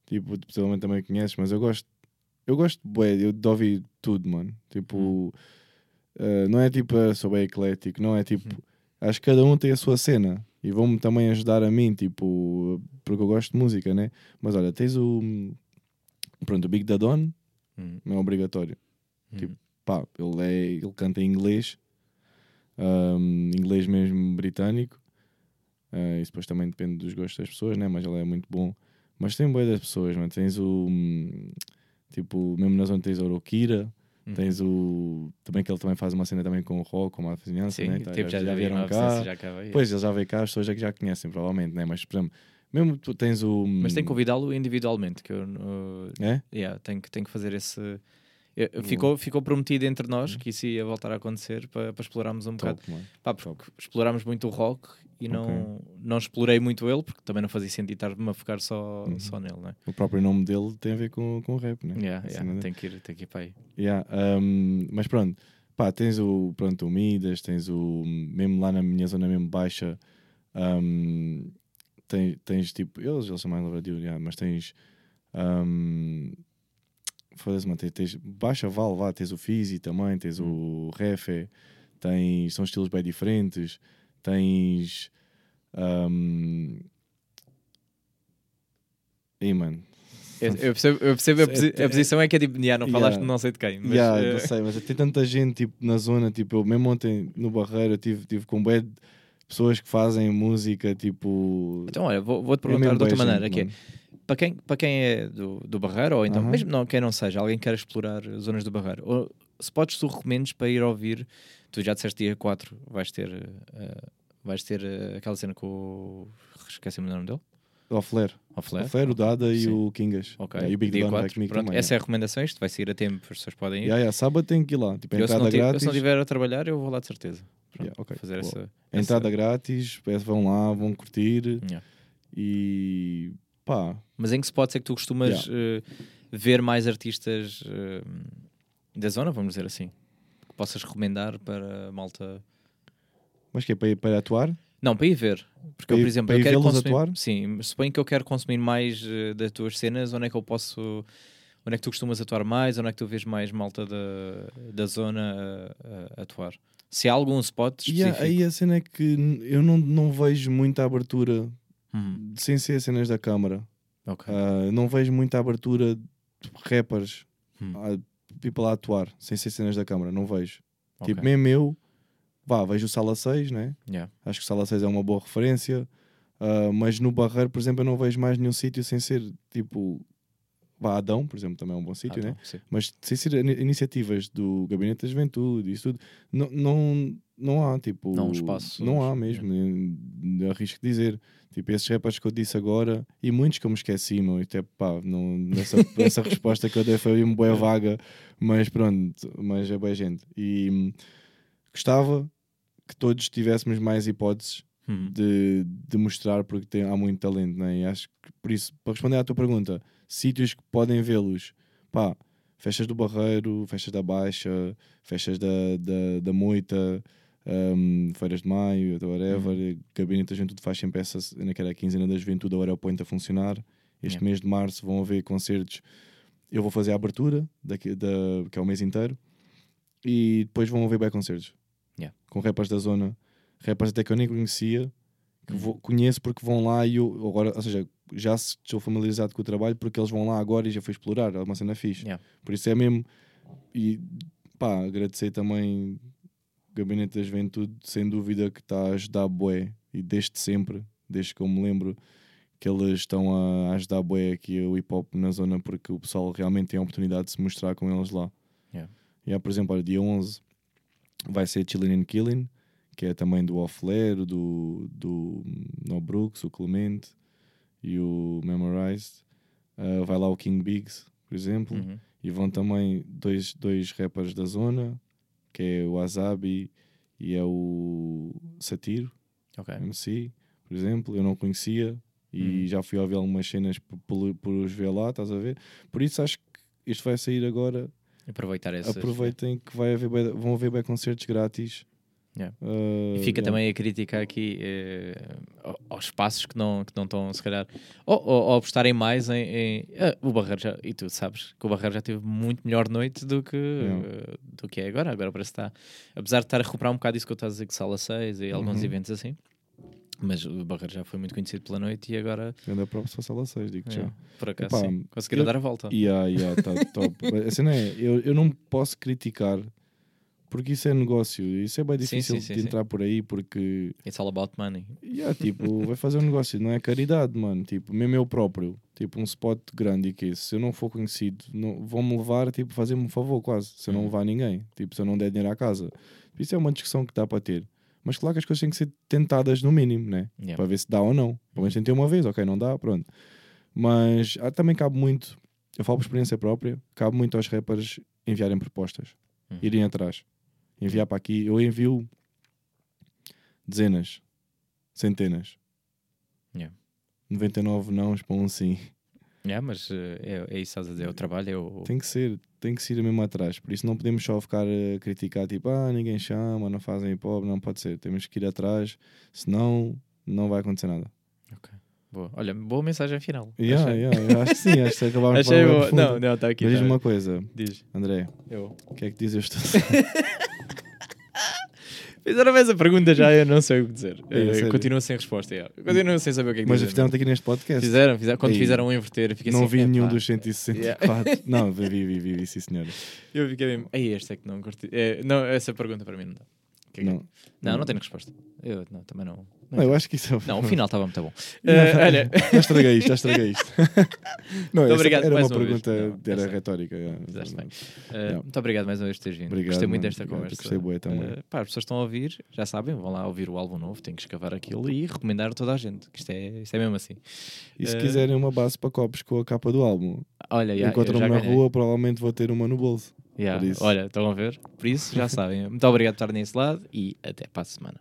tipo, possivelmente também conheces, mas eu gosto, eu gosto bué, eu de ouvir tudo, mano. Tipo, eh, não é tipo, eh, sou bem eclético, não é tipo, Uhum. acho que cada um tem a sua cena e vão-me também ajudar a mim, tipo, porque eu gosto de música, né? Mas olha, tens o, pronto, o Big Dadon, Hum, não é obrigatório. hum. Tipo, pá, ele, é, ele canta em inglês, ahm, inglês mesmo britânico. Ah, isso depois também depende dos gostos das pessoas, né? Mas ele é muito bom. Mas tem boia das pessoas, mano. Tens o. hum, Tipo, mesmo na zona tens o Orokira, Hum. tens o. Também que ele também faz uma cena também com o rock, com a vizinhança, Sim, né? Tá, tipo, já, já, vieram vieram cá. Já. Pois, eles já veio cá, as pessoas é que já conhecem, provavelmente, né? Mas, por exemplo, mesmo tu tens o. Mas tem que convidá-lo individualmente, que eu. eh, É? yeah, tenho, que- tenho que fazer esse. eu- Ficou, ficou prometido entre nós que isso ia voltar a acontecer para, para explorarmos um bocado. Top, mano. Pá, porque explorámos muito o rock e não, não explorei muito ele, porque também não fazia sentido estar-me a focar só, Uhum. só nele, né? O próprio nome dele tem a ver com, com o rap, né? Yeah, A yeah, dele. tem, que ir, tem que ir para aí. Yeah, um, mas pronto, pá, tens o, pronto, o Midas, tens o, mesmo lá na minha zona mesmo baixa, um, tens, tens tipo, eles, eles são mais lavradio, yeah, mas tens, um, foda-se, mano, tens, tens baixa Val, vá, tens o Fizi também, tens o Refe, tens, são estilos bem diferentes, tens, um, e mano, Eu, eu percebo, eu percebo a, posi- a posição é que é tipo, yeah, não falaste Yeah. de não sei de quem. Mas, Yeah, eh, não sei, mas tem tanta gente tipo, na zona, tipo, eu mesmo ontem no Barreiro tive, tive com de pessoas que fazem música, tipo. Então, olha, vou- vou-te é perguntar de outra maneira, gente, que é, para quem, para quem é do, do Barreiro, ou então, Aham. mesmo não, quem não seja, alguém que quer explorar zonas do Barreiro, ou, se podes tu recomendes para ir ouvir, tu já disseste dia 4, vais ter, eh, vais ter eh, aquela cena com o... esqueci-me do nome dele? O Flair. O Flair? O Flair, o Dada e Sim. o Kingas. Ok, Yeah, e o Big dia vai 4, comigo pronto, também. essa é a recomendação, isto vai sair a tempo, as pessoas podem ir. Yeah, yeah, sábado tem que ir lá, tipo, eu, se não, entrada eu, grátis. se não estiver a trabalhar, eu vou lá de certeza. Pronto, Yeah, ok, fazer boa. essa, Entrada essa- grátis, peço, vão lá, vão curtir. E pá, Mas em que spots é que tu costumas eh, ver mais artistas eh, da zona, vamos dizer assim? Que possas recomendar para a malta. mas que é para, ir- para atuar? Não, para ir ver. Porque Para eu, por exemplo, para eu quero consumir. atuar? Sim, mas suponho que eu quero consumir mais eh, das tuas cenas. Onde é que eu posso. Onde é que tu costumas atuar mais? Onde é que tu vês mais malta da, da zona a, a atuar? Se há algum spot E específico. a- aí a cena é que eu não, não vejo muita abertura Hum, sem ser cenas da câmara. ok. Ah, não vejo muita abertura de rappers, Hum. a people a atuar sem ser cenas da câmara. Não vejo. ok. Tipo, mesmo eu, vá, vejo o Sala 6, né? Yeah. Acho que o Sala 6 é uma boa referência. Ah, mas no Barreiro, por exemplo, eu não vejo mais nenhum sítio sem ser tipo. Vá, Adão, por exemplo, também é um bom sítio, Ah, né? sim. Mas sem ser ini- iniciativas do Gabinete da Juventude, isso tudo, não, não, não há, tipo... Não há um espaço, Não há mesmo, eu arrisco dizer. Tipo, esses rappers que eu disse agora, e muitos que eu me esqueci, meu, até, pá, não, nessa, essa resposta que eu dei foi uma boa vaga, mas pronto, mas é boa gente. E hum, gostava que todos tivéssemos mais hipóteses Hum. de, de mostrar porque tem, há muito talento, né? E acho que por isso, para responder à tua pergunta, sítios que podem vê-los, pá, festas do Barreiro, festas da Baixa, festas da, da, da Moita, hum, feiras de maio, whatever, gabinete da juventude faz sempre essa, naquela quinzena da juventude, agora é o point a funcionar. Este Yeah. mês de março vão haver concertos. Eu vou fazer a abertura, daqui, da, que é o mês inteiro, e depois vão haver bem concertos Yeah. com rappers da zona, rappers até que eu nem conhecia, que Uhum. vou- conheço porque vão lá e eu agora, ou seja, já estou familiarizado com o trabalho porque eles vão lá agora e já fui explorar, é uma cena fixe. Yeah. Por isso é mesmo. E pá, agradecer também Gabinete da Juventude, sem dúvida que está a ajudar Boé e desde sempre, desde que eu me lembro que eles estão a ajudar Boé aqui o hip hop na zona porque o pessoal realmente tem a oportunidade de se mostrar com eles lá. Yeah. E há, por exemplo, olha, dia 11 vai ser Chillin' and Killing, que é também do Offler, do, do No Brooks, o Clemente e o Memorized. Uh, vai lá o King Biggs, por exemplo. Uhum. E vão também dois, dois rappers da zona, que é o Azabi e é o Satiro, Ok. MC, por exemplo. Eu não conhecia e Uhum. já fui ouvir algumas cenas por, por, por os ver lá, estás a ver? Por isso acho que isto vai sair agora. Aproveitar essas. Aproveitem que vai haver, vão haver bem concertos grátis. Yeah. Uh, E fica yeah. também a crítica aqui ao- aos espaços que não, que não estão, se calhar, ou, ou, ou apostarem mais em. em- ah, o Barreiro já, e tu sabes que o Barreiro já teve muito melhor noite do que, Yeah. do que é agora. Agora parece que está, apesar de estar a recuperar um bocado isso que eu estava a dizer, que Sala 6 e alguns Uhum. eventos assim, mas o Barreiro já foi muito conhecido pela noite e agora, Anda para a sala 6, digo já. por acaso, Epá, sim, conseguiram eu- dar a volta. Yeah, yeah, tá top. a cena é, eu, eu não posso criticar porque isso é negócio. Isso é bem difícil sim, sim, de sim. entrar por aí porque It's all about money. yeah, tipo, vai fazer um negócio, não é caridade, mano. Tipo, mesmo eu próprio, tipo, um spot grande que esse, se eu não for conhecido, não, vão-me levar, tipo, fazer-me um favor quase, se eu não Uhum. levar ninguém, tipo, se eu não der dinheiro à casa. Isso é uma discussão que dá para ter. Mas claro que as coisas têm que ser tentadas no mínimo, né? Yeah. para ver se dá ou não. Pelo menos tentei uma vez, ok, não dá, pronto. Mas ah, também cabe muito, eu falo por experiência própria, cabe muito aos rappers enviarem propostas, Uhum. irem atrás, enviar para aqui. Eu envio dezenas, centenas, Yeah. 99 não para um sim. Yeah, mas eh, é, é isso estás a dizer, é o trabalho, é o. Tem que ser, tem que ser mesmo atrás. Por isso não podemos só ficar a criticar, tipo, ah, ninguém chama, não fazem hip hop, não pode ser. Temos que ir atrás, senão não vai acontecer nada. Boa. Olha, boa mensagem final. Yeah, Achei- yeah, eu acho que sim, acho que acabámos de falar Não, não, está aqui. Mas diz tá. uma coisa, Diz. André, Eu. o que é que dizes estou Fizeram essa pergunta já, eu não sei o que dizer. É, continuo sem resposta. yeah. Continuo sem saber o que é que Mas dizer. fizeram-te aqui neste podcast. Fizeram, fizeram. Quando Ei, fizeram um inverter, eu fiquei não assim. vi nenhum dos 164. Não, vi, vi, vi, vi, sim senhor. Eu fiquei mesmo. Ei, este é que não curti. É, não, essa pergunta para mim não dá. Que é que é? Não. Não, não tenho resposta. Eu não, também não. Não, eu acho que isso é Não, o final estava muito bom. Não, Eh, olha, Já estraguei isto, já estraguei isto. não, essa obrigado era mais uma uma vez. pergunta, Não, era sei. retórica. fizeste bem. Eh. Muito obrigado mais uma vez por teres vindo. Obrigado, gostei muito mano. desta Obrigado, conversa. gostei bué também. Eh, pá, as pessoas estão a ouvir, já sabem, vão lá ouvir o álbum novo, têm que escavar aquilo e recomendar a toda a gente. Que isto é, isto é mesmo assim. E se Eh, quiserem uma base para copos com a capa do álbum, Olha, já, eu encontram-me já na ganhei. rua, provavelmente vou ter uma no bolso. Yeah. Olha, estão a ver? Por isso, já sabem. Muito obrigado por estar nesse lado e até para a semana.